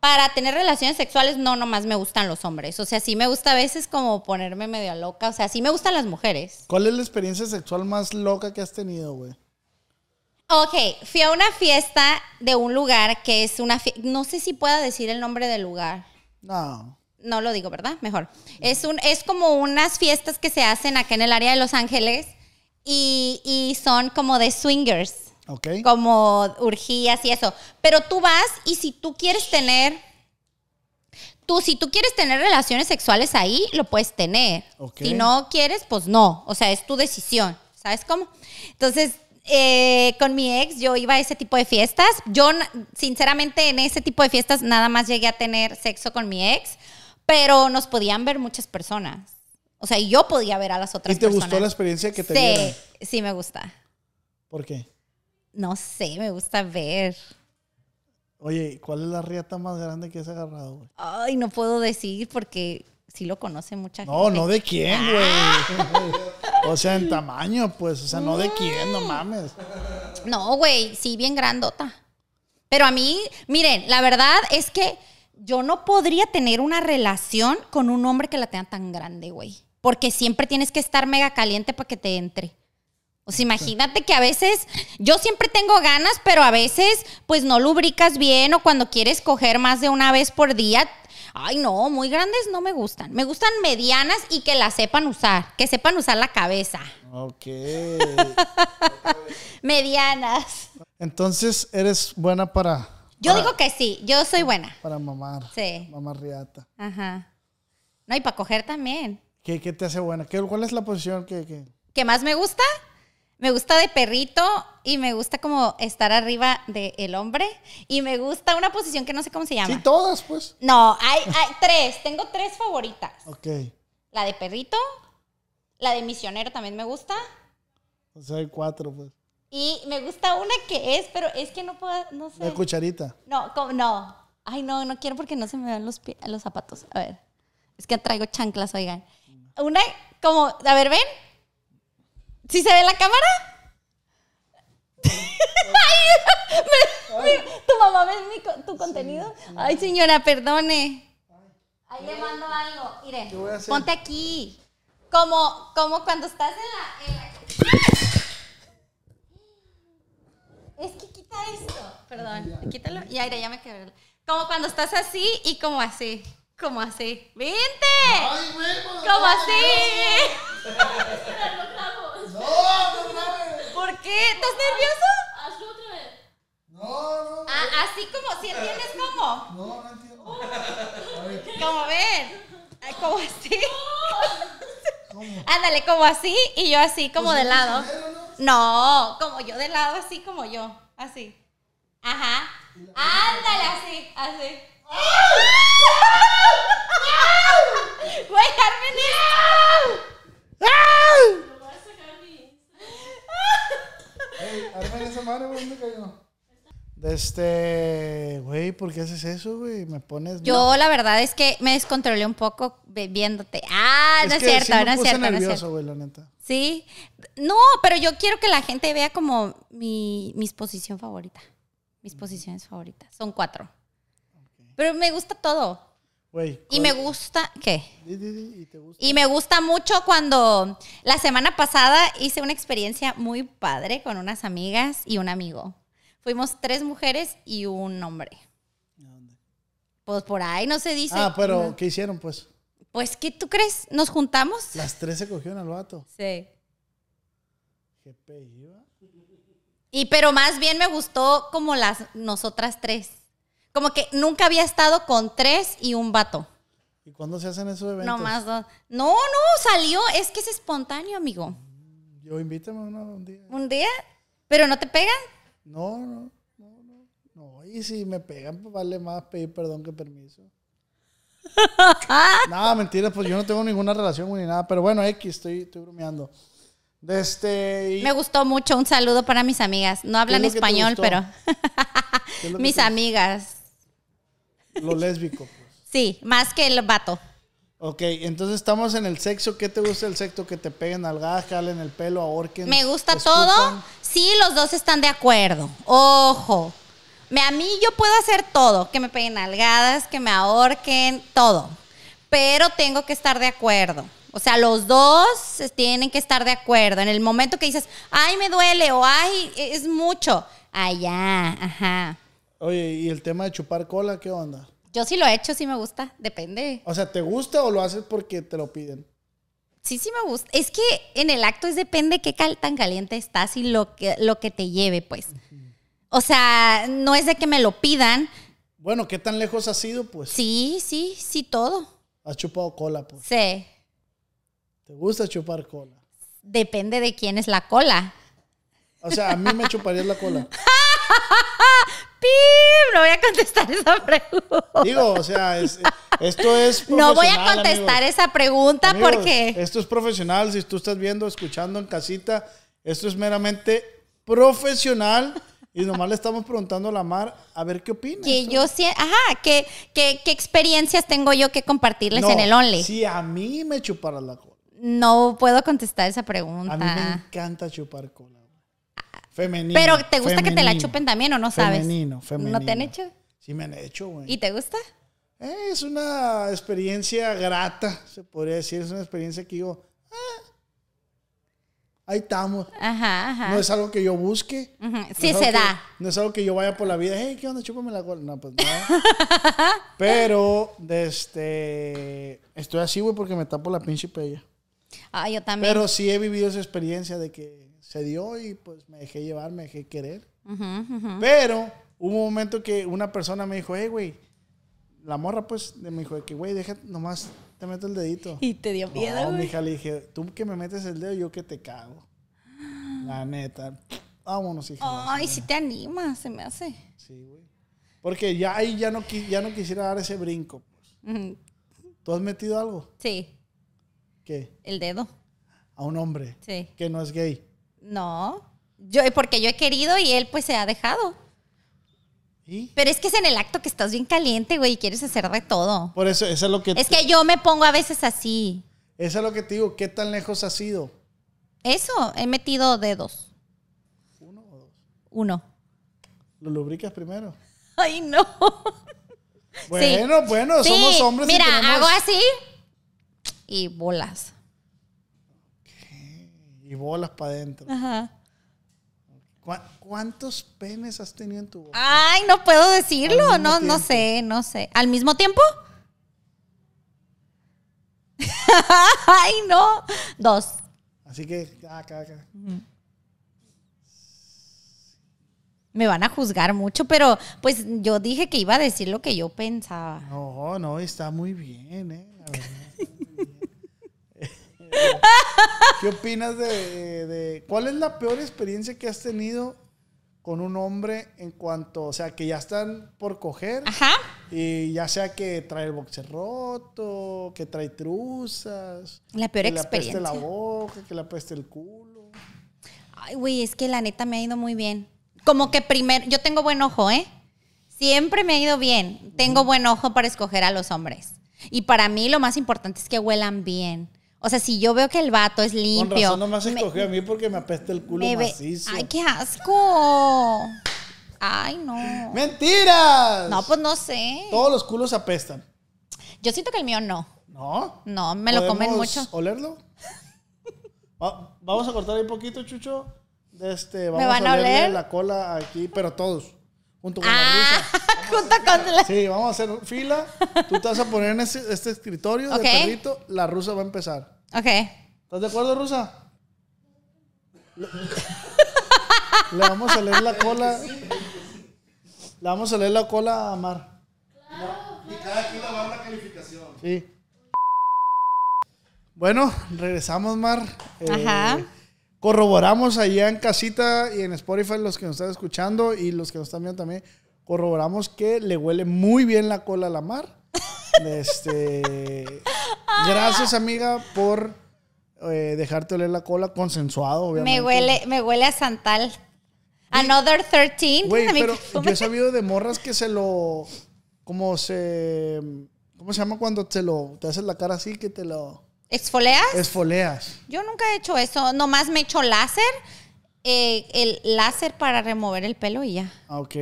para tener relaciones sexuales, no nomás me gustan los hombres. O sea, sí me gusta a veces como ponerme medio loca. O sea, sí me gustan las mujeres. ¿Cuál es la experiencia sexual más loca que has tenido, güey? Ok, fui a una fiesta de un lugar que es una fiesta, no sé si pueda decir el nombre del lugar. No. No lo digo, ¿verdad? Mejor. Es, un, es como unas fiestas que se hacen acá en el área de Los Ángeles y, y son como de swingers, Como urgías y eso. Pero tú vas y si tú quieres tener, tú si tú quieres tener relaciones sexuales ahí, lo puedes tener. Si no quieres, pues no. O sea, es tu decisión. ¿Sabes cómo? Entonces, eh, con mi ex yo iba a ese tipo de fiestas. Yo, sinceramente, en ese tipo de fiestas nada más llegué a tener sexo con mi ex, pero nos podían ver muchas personas. O sea, yo podía ver a las otras ¿Y te personas. gustó la experiencia que te sí, dieron? sí me gusta. ¿Por qué? No sé, me gusta ver. Oye, ¿cuál es la riata más grande que has agarrado, güey? Ay, no puedo decir porque sí lo conoce mucha gente. No, no de quién, Ah. güey. o sea, en tamaño, pues. O sea, no de quién, no mames. No, güey, sí, bien grandota. Pero a mí, miren, la verdad es que yo no podría tener una relación con un hombre que la tenga tan grande, güey. Porque siempre tienes que estar mega caliente para que te entre. O sea, imagínate que a veces, yo siempre tengo ganas, pero a veces, pues no lubricas bien o cuando quieres coger más de una vez por día. Ay, no, muy grandes no me gustan. Me gustan medianas y que las sepan usar, que sepan usar la cabeza. Ok. Medianas. Entonces, eres buena para. Yo para- digo que sí, yo soy buena. Para mamar. Sí. Mamar riata. Ajá. No, y para coger también. ¿Qué, qué te hace buena? ¿Qué, ¿Cuál es la posición que.? que- ¿Qué más me gusta? Me gusta de perrito y me gusta como estar arriba del hombre. Y me gusta una posición que no sé cómo se llama. Sí, todas, pues. No, hay, hay tres. Tengo tres favoritas. Ok. La de perrito, la de misionero también me gusta. O sea, hay cuatro, pues. Y me gusta una que es, pero es que no puedo, no sé. De cucharita. No, como- no. Ay, no, no quiero porque no se me ven los, pie- los zapatos. A ver. Es que traigo chanclas, oigan. Una, como, a ver, ven. ¿Sí se ve la cámara? Ay, me- me- ¿Tu mamá ve mi tu contenido? Ay, señora, perdone. Ahí le mando algo. Mire, ponte aquí. Como, como cuando estás en la... en la- Es que quita esto. Perdón, quítalo. Ya, mira, ya me quedé. Como cuando estás así y como así. Como así. ¡Vente! Como así. ¿Por qué? ¿Estás nervioso? Hazlo otra vez. No, no, Ah, así como, si entiendes cómo. no, no entiendo. Como ven. Como así. Ándale, como así y yo así, como de lado. No, como yo de lado, así como yo. Así. Ajá. Ándale, así, así. Güey, Carmen Lo voy a sacar a mi Ey, arma esa güey, ¿dónde cayó? Este, güey, ¿por qué haces eso, güey? Me pones. Yo la verdad es que me descontrolé un poco viéndote. Ah, no es que cierto, sí me no es puse cierto, no es nervioso, cierto. güey, la neta. Sí. No, pero yo quiero que la gente vea como mi, mis posición favorita. Mis posiciones favoritas. Son cuatro. Pero me gusta todo. Y me gusta, ¿qué? Y te gusta. Y me gusta mucho cuando la semana pasada hice una experiencia muy padre con unas amigas y un amigo. Fuimos tres mujeres y un hombre. Pues por ahí no se dice. Ah, pero, ¿qué hicieron, pues? Pues, ¿qué tú crees? ¿Nos juntamos? Las tres se cogieron al vato. Sí. Qué pelliva. Y pero más bien me gustó como las nosotras tres. Como que nunca había estado con tres y un vato. ¿Y cuándo se hacen esos eventos? No más dos. No, no, salió. Es que es espontáneo, amigo. Yo invítame uno un día. Un día. Pero no te pegan. No, no, no, no. No, y si me pegan, pues vale más pedir perdón que permiso. no, mentira, pues yo no tengo ninguna relación ni nada. Pero bueno, X, estoy, estoy bromeando. De este. y- Me gustó mucho. Un saludo para mis amigas. No hablan español, pero. ¿qué es lo que mis te- amigas. Lo lésbico, pues. Sí, más que el vato. Ok, entonces estamos en el sexo. ¿Qué te gusta el sexo? Que te peguen algadas, jalen el pelo, ahorquen. Me gusta escupan. todo. Sí, los dos están de acuerdo. Ojo. Me, a mí yo puedo hacer todo. Que me peguen algadas, que me ahorquen, todo. Pero tengo que estar de acuerdo. O sea, los dos tienen que estar de acuerdo. En el momento que dices, ay, me duele o ay, es mucho. Ay, ya, ajá. Oye, ¿y el tema de chupar cola, qué onda? Yo sí lo he hecho, sí me gusta. Depende. O sea, ¿te gusta o lo haces porque te lo piden? Sí, sí me gusta. Es que en el acto es depende qué cal- tan caliente estás y lo que, lo que te lleve, pues. O sea, no es de que me lo pidan. Bueno, ¿qué tan lejos has ido? Pues Sí, sí, sí, todo. has chupado cola, pues. Sí. ¿Te gusta chupar cola? Depende de quién es la cola. O sea, a mí me chuparías la cola. ¡Pim! No voy a contestar esa pregunta. Digo, o sea, es- esto es No voy a contestar amigos. esa pregunta Amigos, porque. Esto es profesional. Si tú estás viendo, escuchando en casita, esto es meramente profesional. Y nomás le estamos preguntando a la Mar a ver qué opina. Que Esto- yo sí. Ajá, ¿qué, qué, qué experiencias tengo yo que compartirles No, en el Only? Si a mí me chuparas la cola. No puedo contestar esa pregunta. A mí me encanta chupar cola. Femenino. Pero ¿te gusta que te la chupen también o no sabes? Femenino, femenino. ¿No te han hecho? Sí me han hecho, güey. ¿Y te gusta? Eh, Es una experiencia grata, se podría decir. Es una experiencia que digo, ah, ahí estamos. Ajá, ajá. No es algo que yo busque. Ujú, No Sí se que- da. no es algo que yo vaya por la vida, hey, ¿qué onda? Chúpame la cola. No, pues no. Pero, este, estoy así, güey, porque me tapo la pinche pella. Ah, yo también. Pero sí he vivido esa experiencia de que se dio y pues me dejé llevar, me dejé querer. Ujú, ujú. Pero hubo un momento que una persona me dijo, hey, güey, la morra pues me dijo que, güey, deja, nomás te meto el dedito. Y te dio miedo, No, mija, le dije, tú que me metes el dedo, yo que te cago. La neta. Vámonos, hija. Ay, si te animas, se me hace. Sí, güey. Porque ya ahí ya no, ya no quisiera dar ese brinco. pues. Ujú. ¿Tú has metido algo? Sí, ¿Qué? el dedo. A un hombre Sí. que no es gay. No. Yo, porque yo he querido y él pues se ha dejado. ¿Y? Pero es que es en el acto que estás bien caliente, güey, y quieres hacer de todo. Por eso, eso es lo que... Es que yo me pongo a veces así. Eso es lo que te digo. ¿Qué tan lejos has ido? Eso, he metido dedos. ¿Uno o dos? Uno. ¿Lo lubricas primero? Ay, no. Bueno, bueno, Sí, somos hombres y Mira, tenemos- hago así y bolas. Y bolas para adentro. Ajá. ¿Cuá- ¿Cuántos penes has tenido en tu boca? Ay, no puedo decirlo. No, no sé, no sé. ¿Al mismo tiempo? Ay, no. Dos. Así que, acá, acá. Me van a juzgar mucho, pero pues yo dije que iba a decir lo que yo pensaba. No, no, está muy bien, ¿eh? La verdad, está muy bien. ¿Qué opinas de, de- ¿Cuál es la peor experiencia que has tenido con un hombre en cuanto, o sea, que ya están por coger Ajá. y ya sea que trae el boxer roto, que trae truzas, La peor que le apeste experiencia. la boca, que le apeste el culo? Ay, güey, es que la neta me ha ido muy bien. Como que primero, yo tengo buen ojo, ¿eh? Siempre me ha ido bien. Tengo buen ojo para escoger a los hombres. Y para mí lo más importante es que huelan bien. O sea, si yo veo que el vato es Con limpio. razón nomás me- escogió a mí porque me apesta el culo me macizo. Ay, qué asco. Ay, no. ¡Mentiras! No, pues no sé. Todos los culos apestan. Yo siento que el mío no. ¿No? No, me lo comen ¿Podemos mucho. olerlo? Va- vamos a cortar ahí poquito, Chucho. De Este, vamos van a a oler? la cola aquí, pero todos. Junto con Ah, la rusa. junto con la... Sí, vamos a hacer fila. Tú te vas a poner en este, este escritorio Ok. de perrito. La rusa va a empezar. Ok. ¿Estás de acuerdo, rusa? Le, vamos a leer la cola. Le vamos a leer la cola a Mar. Y cada quien le va a dar una calificación. Sí. Bueno, regresamos, Mar. Eh, Ajá. Corroboramos allá en casita y en Spotify, los que nos están escuchando y los que nos están viendo también, corroboramos que le huele muy bien la cola a la Mar. Este, gracias, amiga, por eh, dejarte oler la cola consensuado, obviamente. Me huele, me huele a Santal. Another 13. Güey, pero yo he sabido de morras que se lo. Como se. ¿Cómo se llama cuando te lo. Te haces la cara así que te lo. ¿Exfolias? Esfoleas. Yo nunca he hecho eso. Nomás me he hecho láser. eh, el láser para remover el pelo y ya. Ah, ok.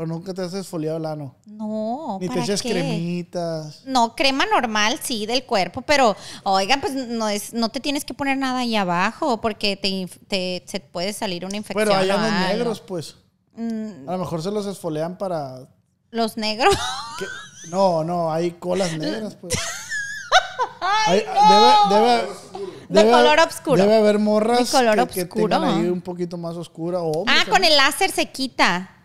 Pero nunca te has esfoliado el ano. No, Ni te ¿para echas qué? cremitas. No, crema normal, sí, del cuerpo, pero oigan, pues no es, no te tienes que poner nada ahí abajo porque te, te- se puede salir una infección. Pero hay o anos algo. negros, pues. Mm, A lo mejor se los esfolean para. los negros. No, no, hay colas negras, pues. Hay- debe, debe, De debe- color oscuro. Debe haber morras De color que, que oscuro. tengan ahí un poquito más oscura. o hombres ah, con también. el láser se quita.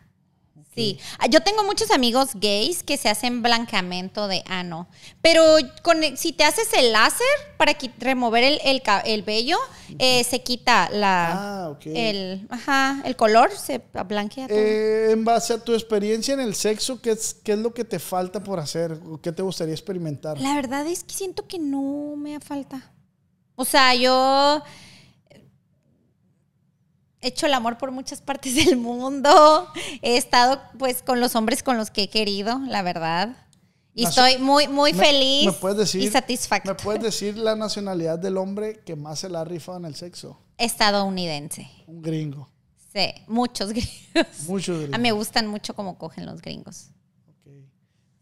Sí, Ah, yo tengo muchos amigos gays que se hacen blanqueamiento de ano, pero con si te haces el láser para remover el, el vello, eh, se quita la, Ah, ok. el, ajá, el color, se blanquea todo. Eh, en base a tu experiencia en el sexo, ¿qué es, ¿qué es lo que te falta por hacer? ¿O ¿Qué te gustaría experimentar? La verdad es que siento que no me falta. O sea, yo hecho el amor por muchas partes del mundo. He estado pues con los hombres con los que he querido, la verdad. Y Naci- estoy muy, muy ¿Me- feliz ¿Me puedes decir, y satisfacto. ¿Me puedes decir la nacionalidad del hombre que más se la ha rifado en el sexo? Estadounidense. Un gringo. Sí, muchos gringos. Muchos A gringos. mí me gustan mucho cómo cogen los gringos.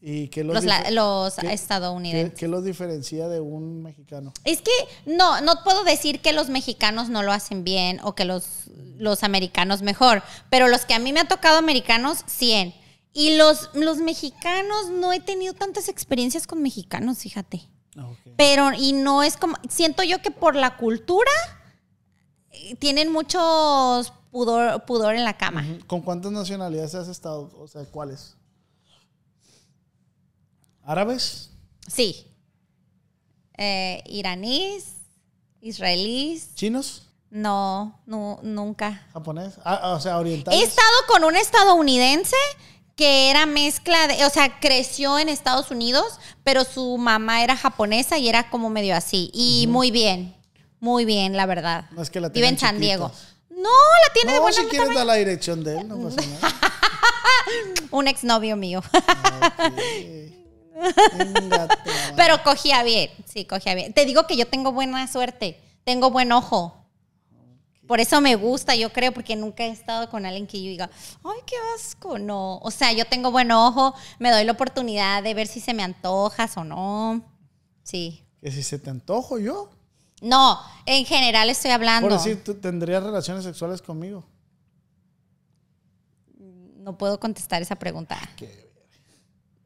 ¿Y qué los, Los, los qué- estadounidenses. qué- qué los diferencia de un mexicano? Es que no, no puedo decir que los mexicanos no lo hacen bien o que los, los americanos mejor, pero los que a mí me ha tocado americanos, 100. Y los, los mexicanos, no he tenido tantas experiencias con mexicanos, fíjate. Ah. Pero, y no es como, siento yo que por la cultura eh, tienen muchos pudor, pudor en la cama. ¿Con cuántas nacionalidades has estado? O sea, ¿cuáles? ¿Árabes? Sí. Eh, iraníes, israelíes, ¿Chinos? no, no, nunca. ¿Japonés? Ah, o sea, orientales. He estado con un estadounidense que era mezcla de, o sea, creció en Estados Unidos, pero su mamá era japonesa y era como medio así. Y muy bien, muy bien, la verdad. No es que la Vive en San Diego. No, la tiene de No, buena si quieres dar la dirección de él, no pasa nada. Un exnovio mío. Madre. pero cogía bien, sí, cogía bien. Te digo que yo tengo buena suerte, tengo buen ojo. Por eso me gusta, yo creo, porque nunca he estado con alguien que yo diga, ay, qué asco, no. O sea, yo tengo buen ojo, me doy la oportunidad de ver si se me antojas o no. Sí. Que si se te antojo yo. No, en general estoy hablando. Por decir, tú tendrías relaciones sexuales conmigo. No puedo contestar esa pregunta.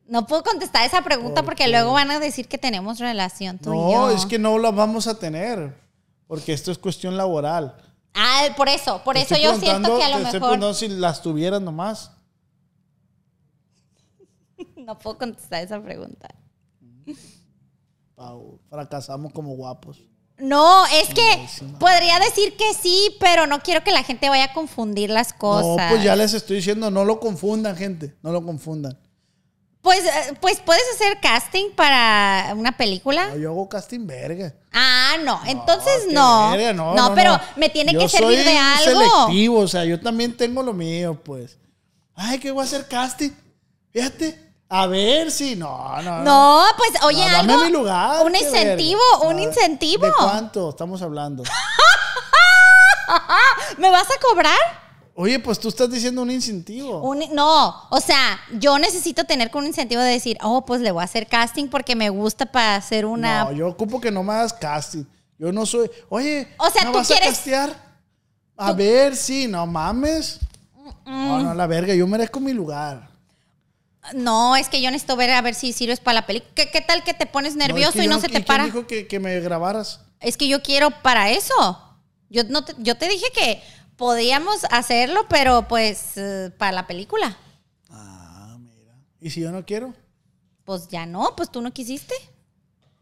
No puedo contestar esa pregunta porque luego van a decir que tenemos relación tú y No, yo. es que no la vamos a tener. Porque esto es cuestión laboral. Ah, por eso, por Te eso estoy yo siento que a lo te estoy mejor preguntando si las tuvieras nomás. no puedo contestar esa pregunta. Pau, fracasamos como guapos. No, es que podría decir que sí, pero no quiero que la gente vaya a confundir las cosas. No, pues ya les estoy diciendo, no lo confundan, gente. No lo confundan. Pues, eh, pues puedes hacer casting para una película. No, yo hago casting verga. Ah, no, entonces no. verga, no. pero me tiene Yo que servir soy de algo. selectivo, o sea, yo también tengo lo mío, pues. Ay, que voy a hacer casting. Fíjate. A ver si. No, no. No, pues oye, dame algo. mi lugar. un incentivo, un incentivo. ¿De cuánto estamos hablando? ¿Me vas a cobrar? Oye, pues tú estás diciendo un incentivo. Un- no, o sea, yo necesito tener con un incentivo de decir, oh, pues le voy a hacer casting porque me gusta para hacer una. No, yo ocupo que no me hagas casting. Yo no soy. Oye, O sea, ¿me tú vas quieres- a castear? A ver, sí, no mames. No, no, la verga, yo merezco mi lugar. No, es que yo necesito ver a ver si sirves para la película. ¿Qué, qué tal que te pones No, es nervioso que y no se te ¿quién para? dijo que, que me grabaras? Es que yo quiero para eso. Yo, no te, yo te dije que podíamos hacerlo, pero pues eh, para la película. Ah, mira. ¿Y si yo no quiero? Pues ya no, pues tú no quisiste.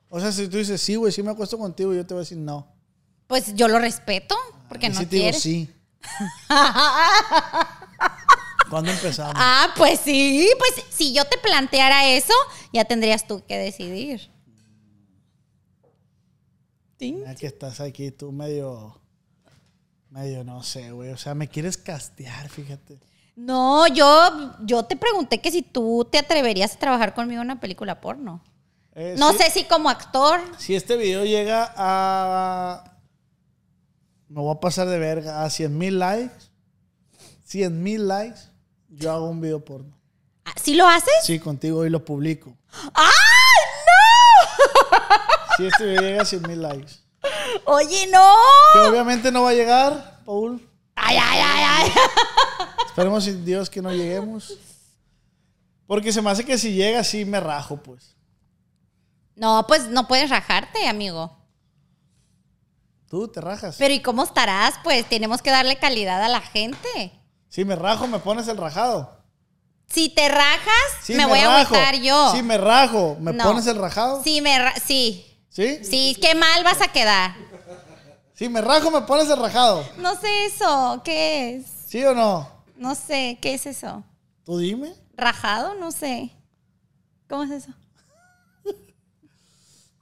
O sea, si tú dices, sí, güey, sí me acuesto contigo, yo te voy a decir no. Pues yo lo respeto, porque Y no si te digo sí. ¿Cuándo empezamos? Ah, pues sí, pues si yo te planteara eso, ya tendrías tú que decidir. Ya que estás aquí tú medio, medio, no sé, güey. O sea, me quieres castear, fíjate. No, yo, yo te pregunté que si tú te atreverías a trabajar conmigo en una película porno. Eh, No sí, sé si como actor. Si este video llega a... Me voy a pasar de verga. A 100 mil likes. 100 mil likes. Yo hago un video porno. Ah, ¿Sí lo haces? Sí, contigo y lo publico. ¡Ay, Si este video llega a 100 mil likes. Oye, no. Que obviamente no va a llegar, Paul. Ay, ay, ay, ay. Esperemos en Dios que no lleguemos. Porque se me hace que si llega, sí me rajo, pues. No, pues no puedes rajarte, amigo. Tú te rajas. Pero ¿y cómo estarás? Pues tenemos que darle calidad a la gente. Si me rajo, me pones el rajado. Si te rajas, me, voy a agüitar yo. Sí, me rajo. ¿Me No. pones el rajado? Sí, me ra- sí. ¿Sí? Sí, qué mal vas a quedar. Si me rajo, me pones el rajado. No sé eso, ¿qué es? ¿Sí o no? No sé, ¿qué es eso? Tú dime. ¿Rajado? No sé. ¿Cómo es eso?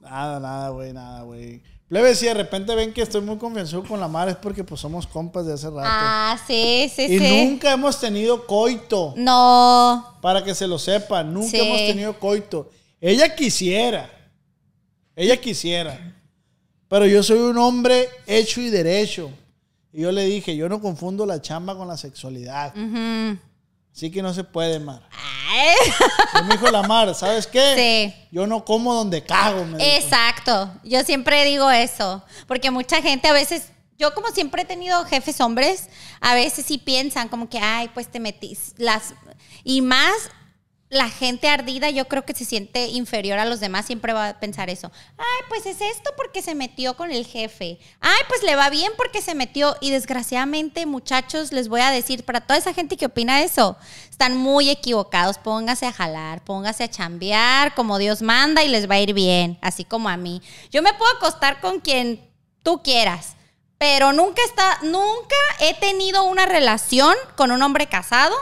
Nada, nada, güey, nada, güey. Plebe, si de repente ven que estoy muy confianzudo con la mar es porque pues somos compas de hace rato. Ah, sí, sí, y sí. nunca hemos tenido coito. No. Para que se lo sepan, nunca Sí. hemos tenido coito. Ella quisiera. Ella quisiera. Pero yo soy un hombre hecho y derecho. Y yo le dije, yo no confundo la chamba con la sexualidad. Ujú. Así que no se puede, Mar. Ay. Y me dijo la Mar, ¿sabes qué? Sí. Yo no como donde cago, me dijo. Exacto. Yo siempre digo eso. Porque mucha gente a veces, yo como siempre he tenido jefes hombres, a veces sí piensan como que, ay, pues te metís las... Y más la gente ardida, yo creo que se siente inferior a los demás, siempre va a pensar eso. Ay, pues es esto porque se metió con el jefe. Ay, pues le va bien porque se metió. Y desgraciadamente, muchachos, les voy a decir, para toda esa gente que opina eso, están muy equivocados. Póngase a jalar, póngase a chambear como Dios manda y les va a ir bien, así como a mí. Yo me puedo acostar con quien tú quieras. Pero nunca está, nunca he tenido una relación con un hombre casado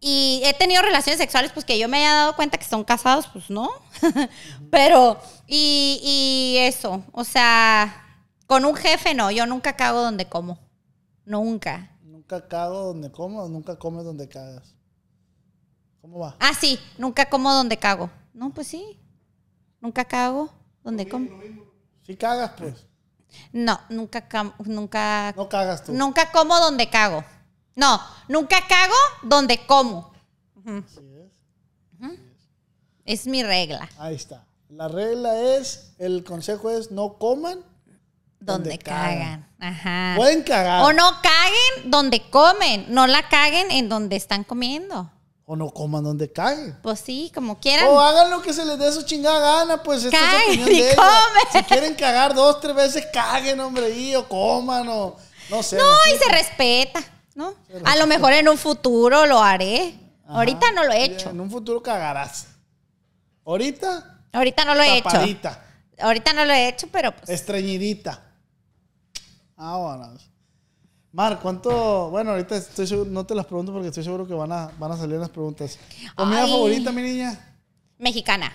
y he tenido relaciones sexuales, pues que yo me haya dado cuenta que son casados, pues no. Pero, y, y eso, o sea, con un jefe no, yo nunca cago donde como. Nunca. Nunca cago donde como, nunca comes donde cagas. ¿Cómo va? Ah, sí, nunca como donde cago. No, pues sí. Nunca cago donde como. Si cagas, pues. No, nunca, nunca, No cagas tú. nunca como donde cago. No, nunca cago donde como. Así es. Es mi regla. Ahí está. La regla es, el consejo es no coman. Donde, Donde cagan. Ajá. Pueden cagar. O no caguen donde comen, no la caguen en donde están comiendo. O no coman donde caguen. Pues sí, como quieran. O hagan lo que se les dé su chingada gana, pues esta es opinión de. Si quieren cagar dos, tres veces, caguen, hombre, y o coman, o no sé. no, y se respeta, ¿no? A lo mejor en un futuro lo haré. Ajá. Ahorita no lo he hecho. En un futuro cagarás. Ahorita, Ahorita no lo he hecho. tapadita, Ahorita no lo he hecho, pero pues. estreñidita. Vámonos. Mar, ¿cuánto? Bueno, ahorita estoy seguro, no te las pregunto porque estoy seguro que van a, van a salir las preguntas. ¿Comida Ay. favorita, mi niña? Mexicana.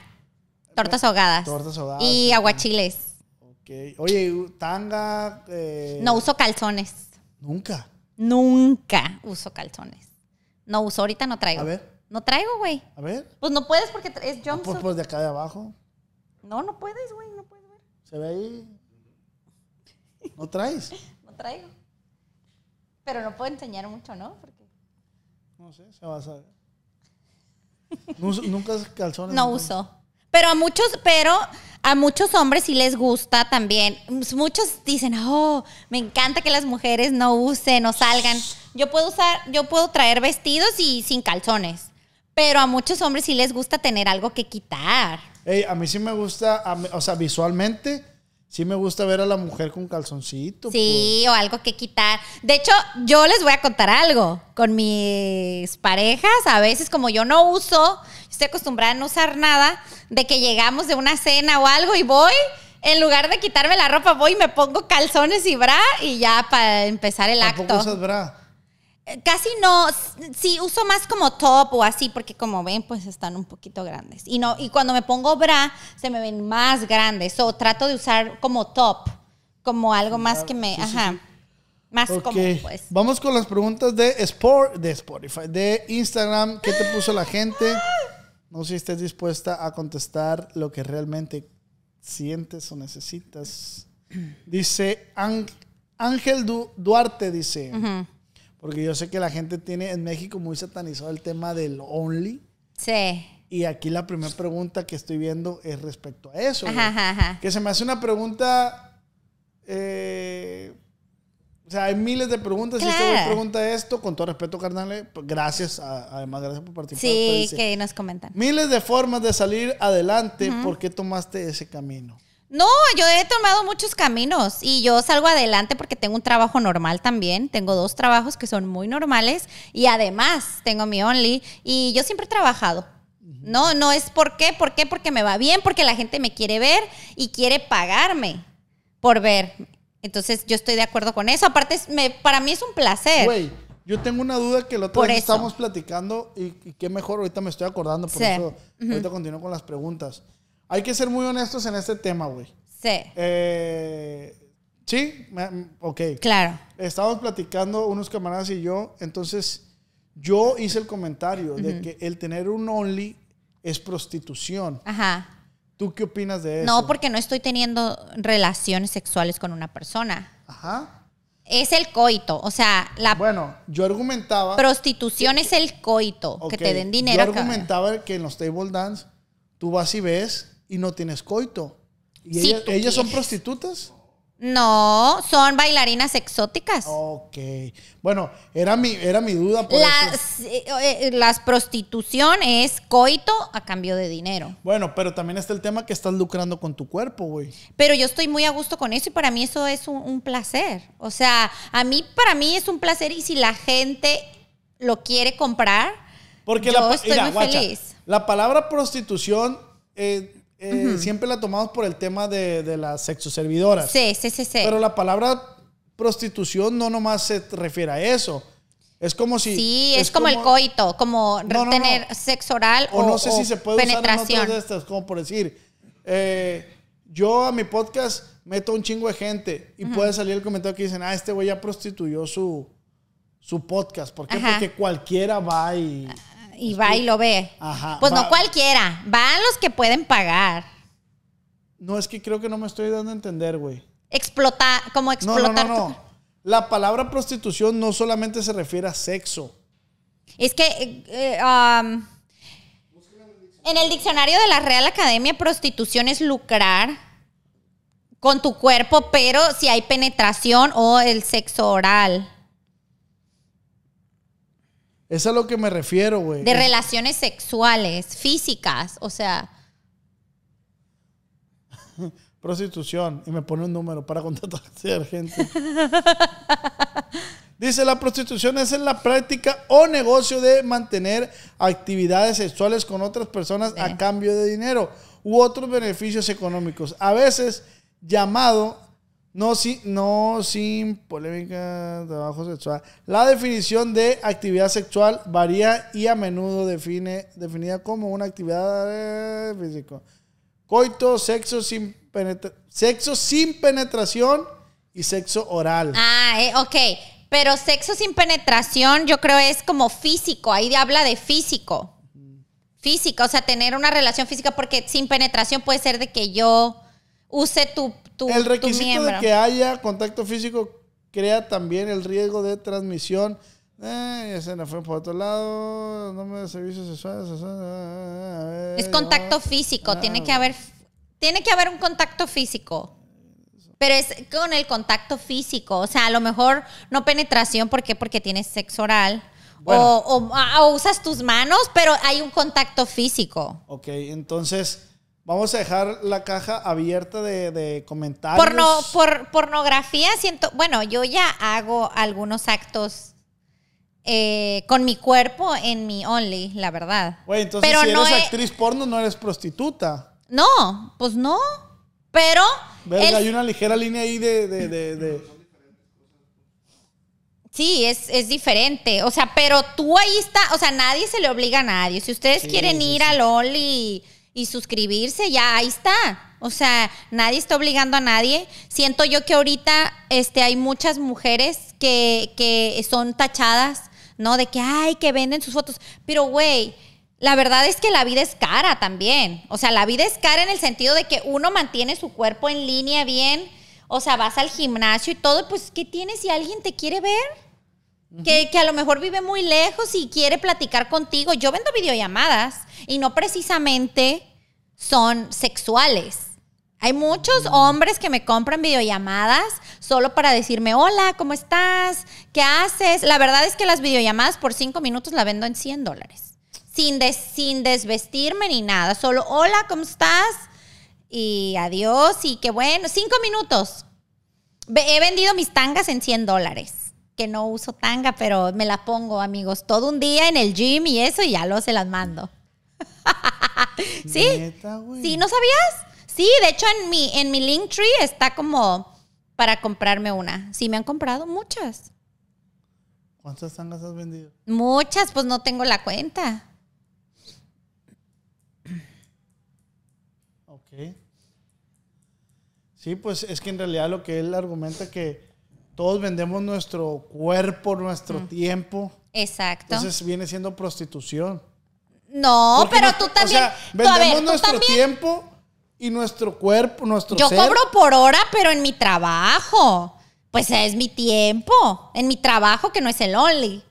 Tortas ahogadas. Tortas ahogadas, Y aguachiles. Ok. Oye, tanga. eh, No uso calzones. Nunca. Nunca uso calzones. No uso, ahorita no traigo. A ver. No traigo, güey. A ver. Pues no puedes porque es Pues, jumpsuit. pues de acá de abajo. No, no puedes, güey, no puedes ver. Se ve ahí. ¿No traes? No traigo. Pero no puedo enseñar mucho, ¿no? Porque No sé, se va a saber. Nunca calzones. no uso. Pero a muchos, pero a muchos hombres sí les gusta también. Muchos dicen, oh, me encanta que las mujeres no usen o salgan. Yo puedo usar, yo puedo traer vestidos y sin calzones. Pero a muchos hombres sí les gusta tener algo que quitar. Ey, a mí sí me gusta, o sea, visualmente, sí me gusta ver a la mujer con calzoncito. Sí, o algo que quitar. De hecho, yo les voy a contar algo. Con mis parejas, a veces como yo no uso, estoy acostumbrada a no usar nada, de que llegamos de una cena o algo y voy, en lugar de quitarme la ropa, voy y me pongo calzones y bra y ya para empezar el pues. Tampoco acto. usas bra. Eh, Casi no, sí uso más como top o así, porque como ven, pues están un poquito grandes. Y no, y cuando me pongo bra, se me ven más grandes. O trato de usar como top, como algo más que me, ajá, más como pues. Vamos con las preguntas de Sport, de Spotify, de Instagram. ¿Qué te puso la gente? No sé si estés dispuesta a contestar lo que realmente sientes o necesitas. Dice Ángel Ángel Du- Duarte, dice. Porque yo sé que la gente tiene en México muy satanizado el tema del only. Sí. Y aquí la primera pregunta que estoy viendo es respecto a eso. Ajá, ajá, ajá. Que se me hace una pregunta. eh, o sea, hay miles de preguntas. Y este Claro. pregunta esto, con todo respeto, carnal. eh, pues, Gracias, a- además, gracias por participar. Sí, dice, que nos comentan. Miles de formas de salir adelante. ¿Por qué tomaste ese camino? No, yo he tomado muchos caminos y yo salgo adelante porque tengo un trabajo normal también. Tengo dos trabajos que son muy normales y además tengo mi Only y yo siempre he trabajado. No, no es por qué, por qué, porque me va bien, porque la gente me quiere ver y quiere pagarme por ver. Entonces yo estoy de acuerdo con eso. Aparte, es- me- para mí es un placer. Güey, yo tengo una duda que la otra Por vez eso. estábamos platicando y, y qué mejor, ahorita me estoy acordando, por Sí. eso ahorita continúo con las preguntas. Hay que ser muy honestos en este tema, güey. Sí, Eh, sí, ok. claro. Estábamos platicando unos camaradas y yo, entonces yo hice el comentario de que el tener un only es prostitución. Ajá. ¿Tú qué opinas de eso? No, porque no estoy teniendo relaciones sexuales con una persona. Ajá. Es el coito. O sea, la Bueno, yo argumentaba... prostitución es el coito. Que te den dinero. Yo argumentaba que en los table dance tú vas y ves y no tienes coito. ¿Y ellas, son prostitutas? No, son bailarinas exóticas. Ok. Bueno, era mi, era mi duda por. Las, eh, eh, las prostitución es coito a cambio de dinero. Bueno, pero también está el tema que estás lucrando con tu cuerpo, güey. Pero yo estoy muy a gusto con eso y para mí eso es un, un placer. O sea, a mí, para mí es un placer y si la gente lo quiere comprar, Porque yo la, estoy mira, muy guacha, feliz. la palabra prostitución eh, eh, siempre la tomamos por el tema de, de las sexoservidoras. Sí, sí, sí, sí. Pero la palabra prostitución no nomás se refiere a eso. Es como si... sí, es, como, el coito, como No, no, tener no. sexo oral o, O no sé si se puede usar en otras de estas, como por decir, eh, yo a mi podcast meto un chingo de gente y puede salir el comentario que dicen, ah, este güey ya prostituyó su, su podcast. ¿Por qué? Ajá. Porque cualquiera va y... y va y lo ve. Ajá, pues va- no cualquiera, van los que pueden pagar. No, es que creo que no me estoy dando a entender, güey. Explota, como No, no, no, explotar. no. La palabra prostitución no solamente se refiere a sexo. Es que eh, um, en el diccionario de la Real Academia, prostitución es lucrar con tu cuerpo, pero si hay penetración o el sexo oral. Es a lo que me refiero, güey. De Es- relaciones sexuales, físicas, o sea, Prostitución. Y me pone un número para contratar gente. Dice, la prostitución es la práctica o negocio de mantener actividades sexuales con otras personas a cambio de dinero u otros beneficios económicos. A veces llamado, no, si- no sin polémica, trabajo sexual. La definición de actividad sexual varía y a menudo define, definida como una actividad eh, física. Coito, sexo sin, penetra- sexo sin penetración y sexo oral. ah, eh, ok. Pero sexo sin penetración, yo creo es como físico. Ahí habla de físico. Física, o sea, tener una relación física, porque sin penetración puede ser de que yo use tu, tu, el tu requisito miembro. de que haya contacto físico crea también el riesgo de transmisión. Eh, ya se me fue por otro lado. Nombre de servicios sexuales. eh, Es eh, contacto no. físico, Ah, tiene que haber tiene que haber un contacto físico. Pero es con el contacto físico, o sea, a lo mejor no penetración, ¿por qué? Porque tienes sexo oral. Bueno. O, o- o usas tus manos, pero hay un contacto físico. Ok, entonces vamos a dejar la caja abierta de, de comentarios. Porno, por, pornografía, siento, bueno, yo ya hago algunos actos eh, con mi cuerpo en mi Only, la verdad. Güey, entonces pero si no eres he- actriz porno, no eres prostituta. No, pues no. Pero Verga, el- hay una ligera línea ahí de... de, de, Sí, es, es diferente. O sea, pero tú ahí está, o sea, nadie se le obliga a nadie. Si ustedes Sí, quieren sí, ir sí. a LOL y, suscribirse, ya ahí está. O sea, nadie está obligando a nadie. Siento yo que ahorita este, hay muchas mujeres que, que son tachadas, ¿no? De que, ay, que venden sus fotos. Pero, güey, la verdad es que la vida es cara también. O sea, la vida es cara en el sentido de que uno mantiene su cuerpo en línea bien. O sea, vas al gimnasio y todo, pues, ¿qué tienes si alguien te quiere ver? Que, que a lo mejor vive muy lejos y quiere platicar contigo. Yo vendo videollamadas y no precisamente son sexuales. Hay muchos hombres que me compran videollamadas solo para decirme, hola, ¿cómo estás? ¿Qué haces? La verdad es que las videollamadas por cinco minutos la vendo en 100 dólares. Sin, des- sin desvestirme ni nada. Solo, hola, ¿cómo estás? y adiós y qué bueno, cinco minutos. He vendido mis tangas en 100 dólares, que no uso tanga, pero me la pongo, amigos, todo un día en el gym y eso y ya lo se las mando. ¿Sí? Neta. ¿Sí? ¿No sabías? Sí, de hecho en mi, en mi Linktree está como para comprarme una. Sí, me han comprado muchas. ¿Cuántas tangas has vendido? Muchas, pues no tengo la cuenta. Ok. Sí, pues es que en realidad lo que él argumenta que todos vendemos nuestro cuerpo, nuestro tiempo. Exacto. Entonces viene siendo prostitución. no, Porque pero no- tú O también. sea, tú, a vendemos ver, tú nuestro también. tiempo y nuestro cuerpo, nuestro Yo ser. cobro por hora, pero en mi trabajo. Pues es mi tiempo. En mi trabajo, que no es el only.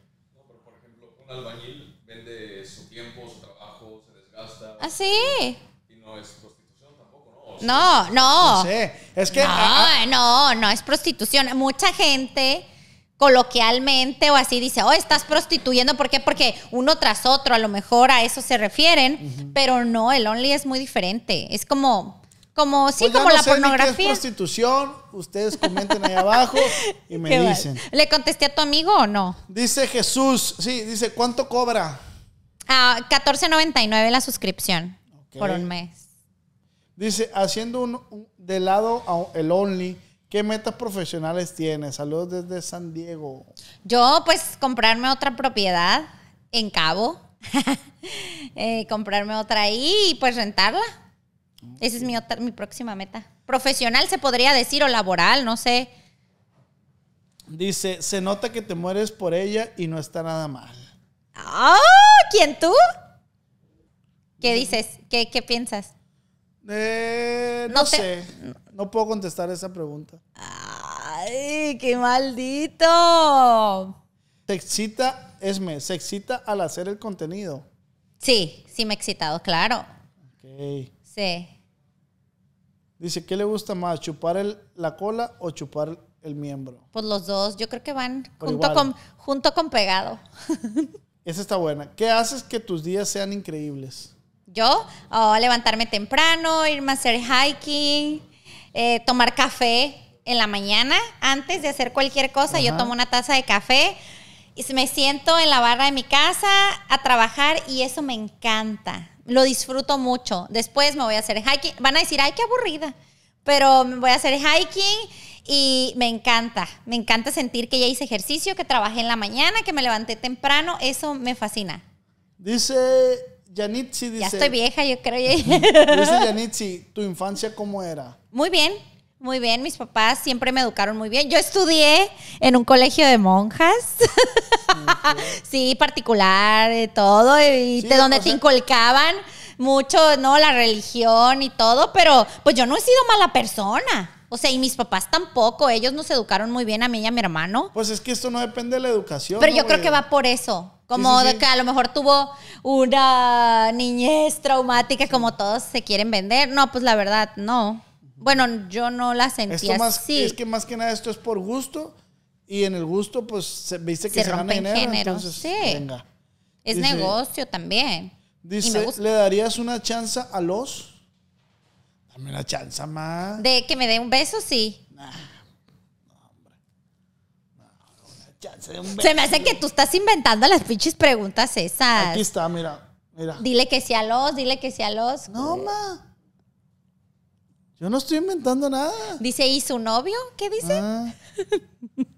Por ejemplo, un albañil vende su tiempo, su trabajo, se desgasta Así. y no es prostitución tampoco, ¿no? O sea, No, no. No sé. Es que. ah, ah, No, no, no es prostitución. Mucha gente coloquialmente o así dice, oh, estás prostituyendo. ¿Por qué? Porque uno tras otro, a lo mejor a eso se refieren, pero no, el only es muy diferente. Es como, como, sí, pues como no la sé ni qué es pornografía. prostitución. Ustedes comenten ahí abajo y me dicen. ¿Le contesté a tu amigo o no? Dice Jesús, sí, dice, ¿cuánto cobra? Ah, 14.99 la suscripción por un mes. Dice, haciendo un, un- de lado a- el Only, ¿qué metas profesionales tienes? Saludos desde San Diego. Yo, pues, comprarme otra propiedad en Cabo. Eh, comprarme otra ahí y pues rentarla. Esa es mi, otra, mi próxima meta. Profesional se podría decir o laboral, no sé. Dice, se nota que te mueres por ella y no está nada mal. ¡Ah! ¿Quién tú? ¿Qué dices? ¿Qué, qué piensas? Eh, no, No te- sé, no puedo contestar esa pregunta. ¡Ay, qué maldito! Se excita, Esme, se excita al hacer el contenido. Sí, sí me he excitado, claro. Ok. Sí. Dice, ¿qué le gusta más, chupar el- la cola o chupar el miembro? Pues los dos, yo creo que van junto igual. con, junto con pegado. Esa está buena. ¿Qué haces que tus días sean increíbles? Yo, oh, levantarme temprano, irme a hacer hiking, eh, tomar café en la mañana. Antes de hacer cualquier cosa, yo tomo una taza de café y me siento en la barra de mi casa a trabajar y eso me encanta. Lo disfruto mucho. Después me voy a hacer hiking. Van a decir, ay, qué aburrida. Pero me voy a hacer hiking y me encanta. Me encanta sentir que ya hice ejercicio, que trabajé en la mañana, que me levanté temprano. Eso me fascina. Dice Yanitzi, dice... Ya estoy vieja, yo creo. Dice Yanitzi, ¿tu infancia cómo era? Muy bien, muy bien. Mis papás siempre me educaron muy bien. Yo estudié en un colegio de monjas. sí, particular, de todo. Y Sí, de donde te sea- inculcaban mucho, ¿no? La religión y todo. Pero pues yo no he sido mala persona. O sea, y mis papás tampoco. Ellos nos educaron muy bien a mí y a mi hermano. Pues es que esto no depende de la educación. Pero ¿no, yo creo que va por eso. Como Sí, sí, de sí. que a lo mejor tuvo una niñez traumática como todos se quieren vender. No, pues la verdad, no. Bueno, yo no la sentí Esto más, así. Es que más que nada esto es por gusto. Y en el gusto, pues, se, viste que Se se, gana rompen dinero. entonces, sí. venga. es dice- negocio también. Dice. ¿le darías una chance a los? Dame una chance más. De que me dé un beso, sí. Chance de un Se me hace que tú estás inventando las pinches preguntas esas. Aquí está, mira. Mira. Dile que sí a los, dile que sí a los. No, ma. Yo no estoy inventando nada. Dice, ¿y su novio? ¿Qué dice? Ah.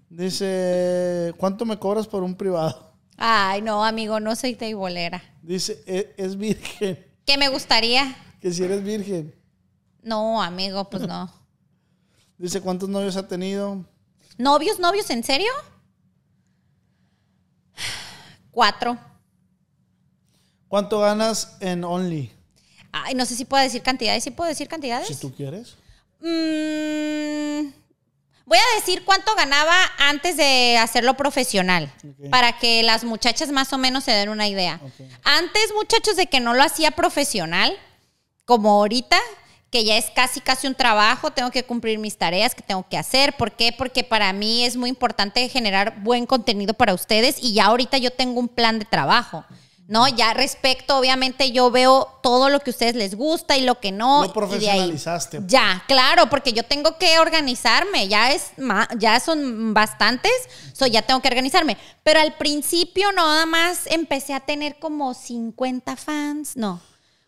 Dice, ¿cuánto me cobras por un privado? Ay, no, amigo, no soy teibolera. Dice, "E- es virgen. ¿Qué me gustaría? Que si eres virgen. No, amigo, pues no. Dice, ¿cuántos novios ha tenido? ¿Novios, novios, en serio? Cuatro. ¿Cuánto ganas en Only? Ay, no sé si puedo decir cantidades. ¿Sí puedo decir cantidades? Si tú quieres. Mm, voy a decir cuánto ganaba antes de hacerlo profesional, para que las muchachas más o menos se den una idea. Antes, muchachos, de que no lo hacía profesional, como ahorita, que ya es casi casi un trabajo, tengo que cumplir mis tareas que tengo que hacer. ¿Por qué? Porque para mí es muy importante generar buen contenido para ustedes y ya ahorita yo tengo un plan de trabajo. No, ya respecto, obviamente yo veo todo lo que a ustedes les gusta y lo que no. Lo de ahí- profesionalizaste. Ya, claro, porque yo tengo que organizarme, ya es ya son bastantes, so ya tengo que organizarme. Pero al principio nada más empecé a tener como 50 fans, no.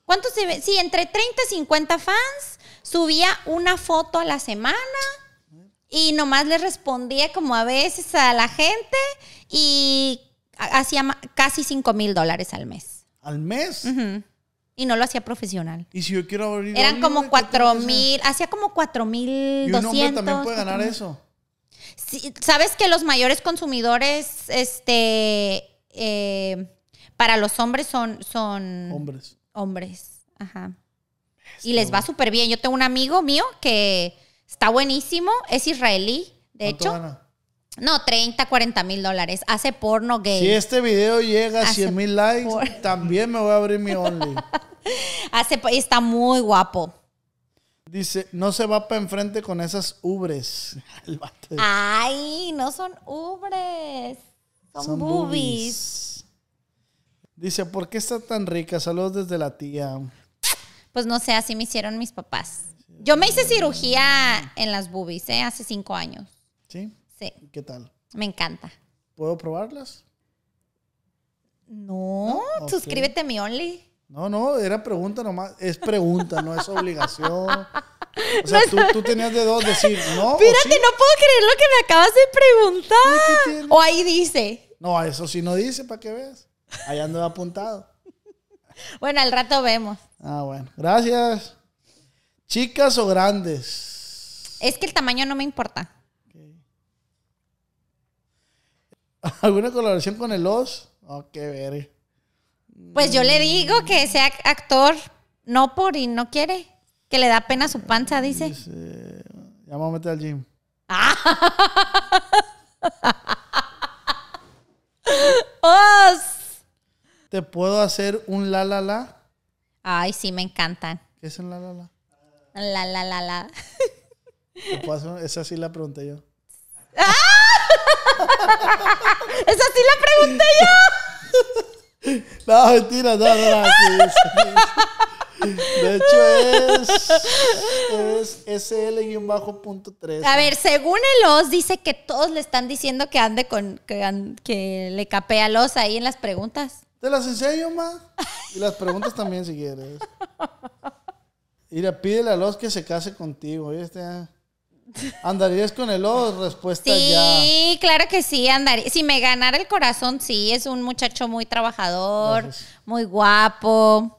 ¿Cuántos se ve? Sí, entre 30 y 50 fans, subía una foto a la semana y nomás les respondía como a veces a la gente y ha- hacía casi 5 mil dólares al mes. ¿Al mes? Y no lo hacía profesional. Y si yo quiero abrir. Eran como güey, ¿qué tengo cuatro que hacer? mil, hacía como cuatro mil Y un hombre también puede ganar 4,000. eso. Sí, Sabes que los mayores consumidores, este, eh, para los hombres son, son Hombres. Hombres. Ajá. Y les va súper bien. Yo tengo un amigo mío que está buenísimo, es israelí, de ¿Cuánto hecho. gana? No, 30, 40 mil dólares. Hace porno gay. Si este video llega a Hace 100 mil likes, por- también me voy a abrir mi Only. Hace, está muy guapo. Dice, no se va para enfrente con esas ubres. Ay, no son ubres. Son, boobies. Dice, ¿por qué está tan rica? Saludos desde la tía. Pues no sé, así me hicieron mis papás. Yo me hice cirugía en las boobies, ¿eh? Hace cinco años. ¿Sí? Sí, ¿Qué tal? me encanta. ¿Puedo probarlas? No, suscríbete a mi Only. No, no, era pregunta nomás. Es pregunta, no es obligación. O sea, tú, tú tenías de dos decir, ¿no? Espérate, sí. no puedo creer lo que me acabas de preguntar. ¿Qué? O ahí dice. No, eso sí no dice, para que veas. Allá ando apuntado. Bueno, al rato vemos. Ah, bueno. Gracias. ¿Chicas o grandes? Es que el tamaño no me importa. ¿Alguna colaboración con el Oz? Oh, qué ver. Pues yo le digo que sea actor, no por y no quiere. Que le da pena su panza, dice. Ya me meter al gym. ¡Oz! ¿Te puedo hacer un la la la? Ay, sí, me encantan. ¿Qué es un la la la? La, la, la, la. ¿Te puedo hacer Esa sí la pregunté yo. Esa sí la pregunté yo. No, mentira, no, no, no. De hecho es, es SL-.3. A ver, según el Oz, dice que todos le están diciendo que ande con. que, le capea al Oz ahí en las preguntas. Te las enseño, ma. Y las preguntas también si quieres. Mira, pídele a los que se case contigo. ¿viste? ¿Andarías con el Oz? Respuesta ya. Sí, claro que sí, andaría. Si me ganara el corazón, sí, es un muchacho muy trabajador, Gracias. muy guapo,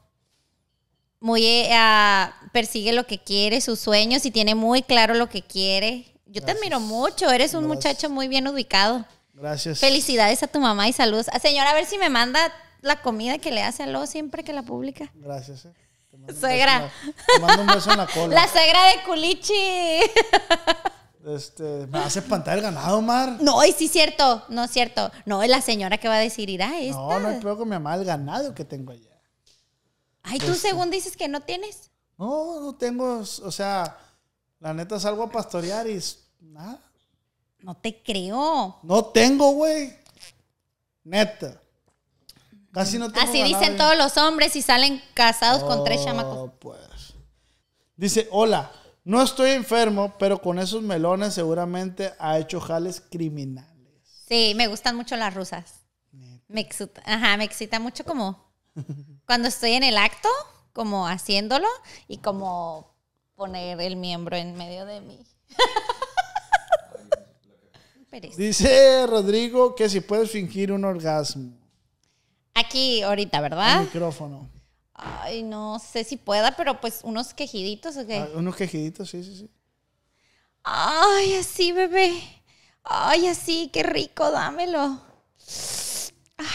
muy eh, ah, persigue lo que quiere, sus sueños y tiene muy claro lo que quiere. Yo te admiro mucho, eres un Gracias. muchacho muy bien ubicado. Gracias. Felicidades a tu mamá y saludos. Ah, señora, a ver si me manda la comida que le hace a Lo siempre que la publica. Gracias. eh. Suegra. Te mando un beso en la cola. La suegra de Culichi. Este, me hace espantar el ganado, Mar. No, y sí cierto, no es cierto. No, es la señora que va a decir, irá esta. No, no hay peor con mi mamá el ganado que tengo allá. Ay, tú Este. según dices que no tienes. No, no tengo, o sea, la neta salgo a pastorear y nada. No te creo. No tengo, güey. Neta. Casi no tengo Así ganado dicen todos los hombres y salen casados con tres Oh, chamacos. pues. Dice, hola, no estoy enfermo, pero con esos melones seguramente ha hecho jales criminales. Sí, me gustan mucho las rusas. Me excita, ajá, me excita mucho como cuando estoy en el acto, como haciéndolo y como poner el miembro en medio de mí. Dice Rodrigo que si puedes fingir un orgasmo. Aquí ahorita, ¿verdad? micrófono. Ay, no sé si pueda, pero pues unos quejiditos o qué. Ah, unos quejiditos, sí, sí, sí. Ay, así, bebé. Ay, así, qué rico, dámelo.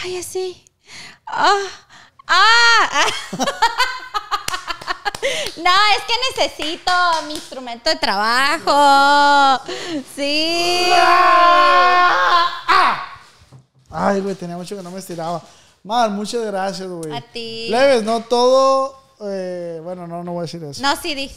Ay, así. Ah, ah. No, es que necesito mi instrumento de trabajo. Sí. Ay, güey, tenía mucho que no me estiraba. Mar, muchas gracias, güey. A ti. Leves, no todo. eh, bueno, no, no voy a decir eso. No, sí, di.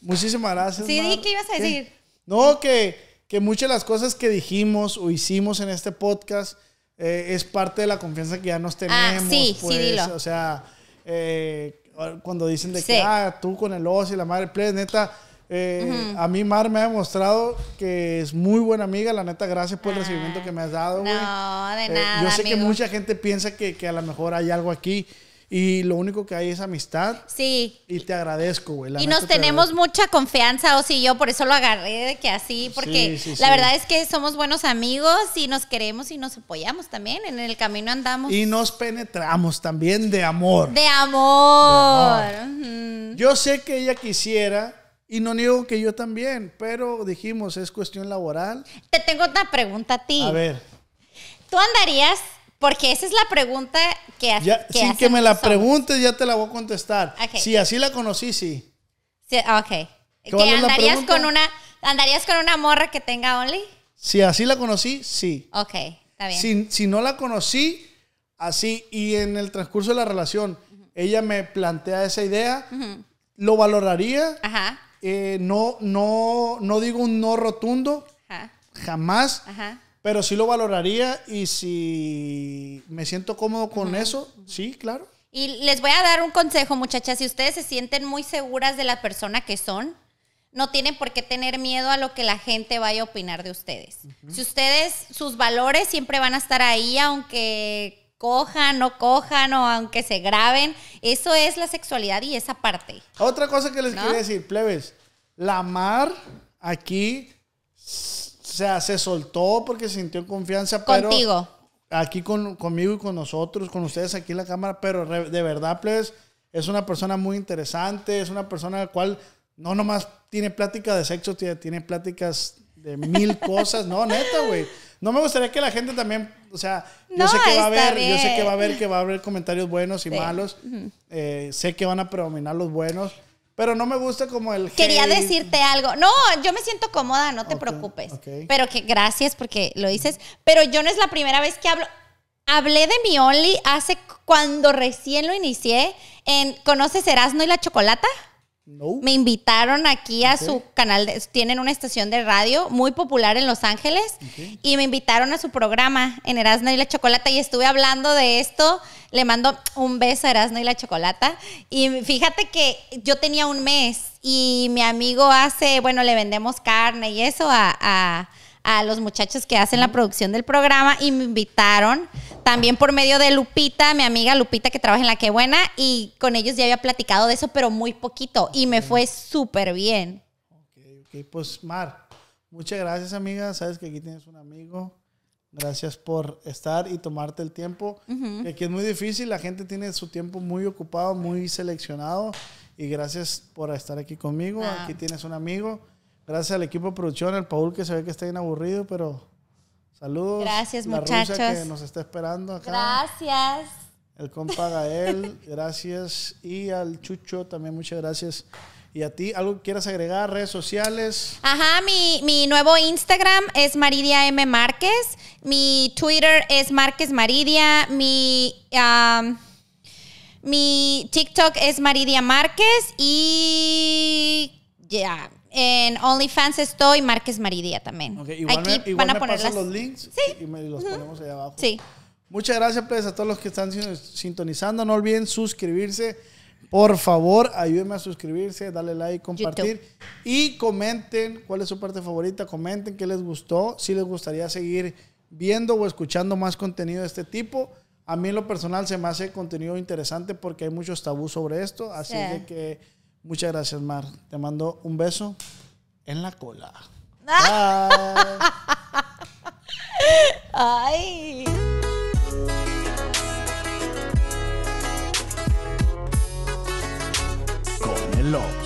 Muchísimas gracias. Sí, di. ¿qué ibas a decir? No, que, que muchas de las cosas que dijimos o hicimos en este podcast eh, es parte de la confianza que ya nos tenemos. Ah, sí, sí, pues, dilo. O sea, eh, cuando dicen de Sí. que, ah, tú con el oso y la madre, plebes, neta, eh, a mí Mar me ha demostrado que es muy buena amiga. La neta, gracias por el recibimiento que me has dado. No, de Eh, nada. yo sé que mucha gente piensa que, que a lo mejor hay algo aquí y lo único que hay es amistad. Sí. Y te agradezco, güey. Y nos te tenemos mucha confianza, o si yo por eso lo agarré de que así, porque Sí, sí, la sí. verdad es que somos buenos amigos y nos queremos y nos apoyamos también. En el camino andamos. Y nos penetramos también de amor. De amor. De. Yo sé que ella quisiera y no niego que yo también, pero dijimos, es cuestión laboral. Te tengo otra pregunta a ti. A ver, ¿Tú andarías? Porque esa es la pregunta que, ha- ya, que sin que me la preguntes, ya te la voy a contestar. Si así la conocí, sí. Sí, ok. ¿Cuál ¿Que andarías con una andarías con una morra que tenga Only? Si así la conocí, sí. Ok, está bien. Si, si no la conocí, así, y en el transcurso de la relación, ella me plantea esa idea, lo valoraría. Ajá. Eh, no, no, no digo un no rotundo, Ajá. jamás, Ajá. pero sí lo valoraría y si me siento cómodo con eso, sí, claro. Y les voy a dar un consejo, muchachas. Si ustedes se sienten muy seguras de la persona que son, no tienen por qué tener miedo a lo que la gente vaya a opinar de ustedes. Si ustedes, sus valores siempre van a estar ahí, aunque cojan, no cojan o aunque se graben. Eso es la sexualidad y esa parte. Otra cosa que les ¿No? quería decir, plebes, la Mar aquí, s- o sea, se soltó porque sintió confianza, pero Contigo. aquí con, conmigo y con nosotros, con ustedes aquí en la cámara, pero re- de verdad, plebes, es una persona muy interesante, es una persona la cual no nomás tiene plática de sexo, tiene, tiene pláticas de mil cosas, no, neta, güey. No me gustaría que la gente también, o sea, yo No, sé que va a haber, yo sé que va a haber, que va a haber comentarios buenos y Sí. malos, eh, sé que van a predominar los buenos, pero no me gusta como el Quería hate. decirte algo. No, yo me siento cómoda, no te preocupes. ok. Pero que gracias porque lo dices. Pero yo no es la primera vez que hablo. Hablé de mi Only hace cuando recién lo inicié. En, ¿Conoces Erasmo y la Chocolata? No. Me invitaron aquí a su canal, de- tienen una estación de radio muy popular en Los Ángeles y me invitaron a su programa en Erasmo y la Chocolata y estuve hablando de esto. Le mando un beso a Erasmo y la Chocolata y fíjate que yo tenía un mes y mi amigo hace, bueno, le vendemos carne y eso a, a- a los muchachos que hacen la producción del programa y me invitaron también por medio de Lupita, mi amiga Lupita que trabaja en La Que Buena y con ellos ya había platicado de eso, pero muy poquito y me fue súper bien. Ok, ok, pues Mar, muchas gracias amiga, sabes que aquí tienes un amigo. Gracias por estar y tomarte el tiempo. Que aquí es muy difícil, la gente tiene su tiempo muy ocupado, muy seleccionado. Y gracias por estar aquí conmigo. Ah. Aquí tienes un amigo. Gracias al equipo de producción, al Paul que se ve que está bien aburrido, pero saludos. Gracias, La rusa muchachos. que nos está esperando acá. Gracias. El compa Gael, gracias. Y al Chucho también muchas gracias. Y a ti, ¿algo que quieras agregar? Redes sociales. Ajá, mi, mi nuevo Instagram es Maridia M. Márquez. Mi Twitter es Márquez Maridia. Mi, am, mi TikTok es Maridia Márquez. Y ya, en OnlyFans estoy Márquez Maridia también. Ok, igual Aquí me, igual van a poner las... los links y me los ponemos ahí abajo. Sí. Muchas gracias pues, a todos los que están sin- sintonizando. No olviden suscribirse. Por favor, ayúdenme a suscribirse, darle like, compartir. Y comenten cuál es su parte favorita. Comenten qué les gustó. Si les gustaría seguir viendo o escuchando más contenido de este tipo. A mí en lo personal se me hace contenido interesante porque hay muchos tabús sobre esto. Así Sí. de que muchas gracias, Mar. Te mando un beso en la cola. Bye. Ay. Con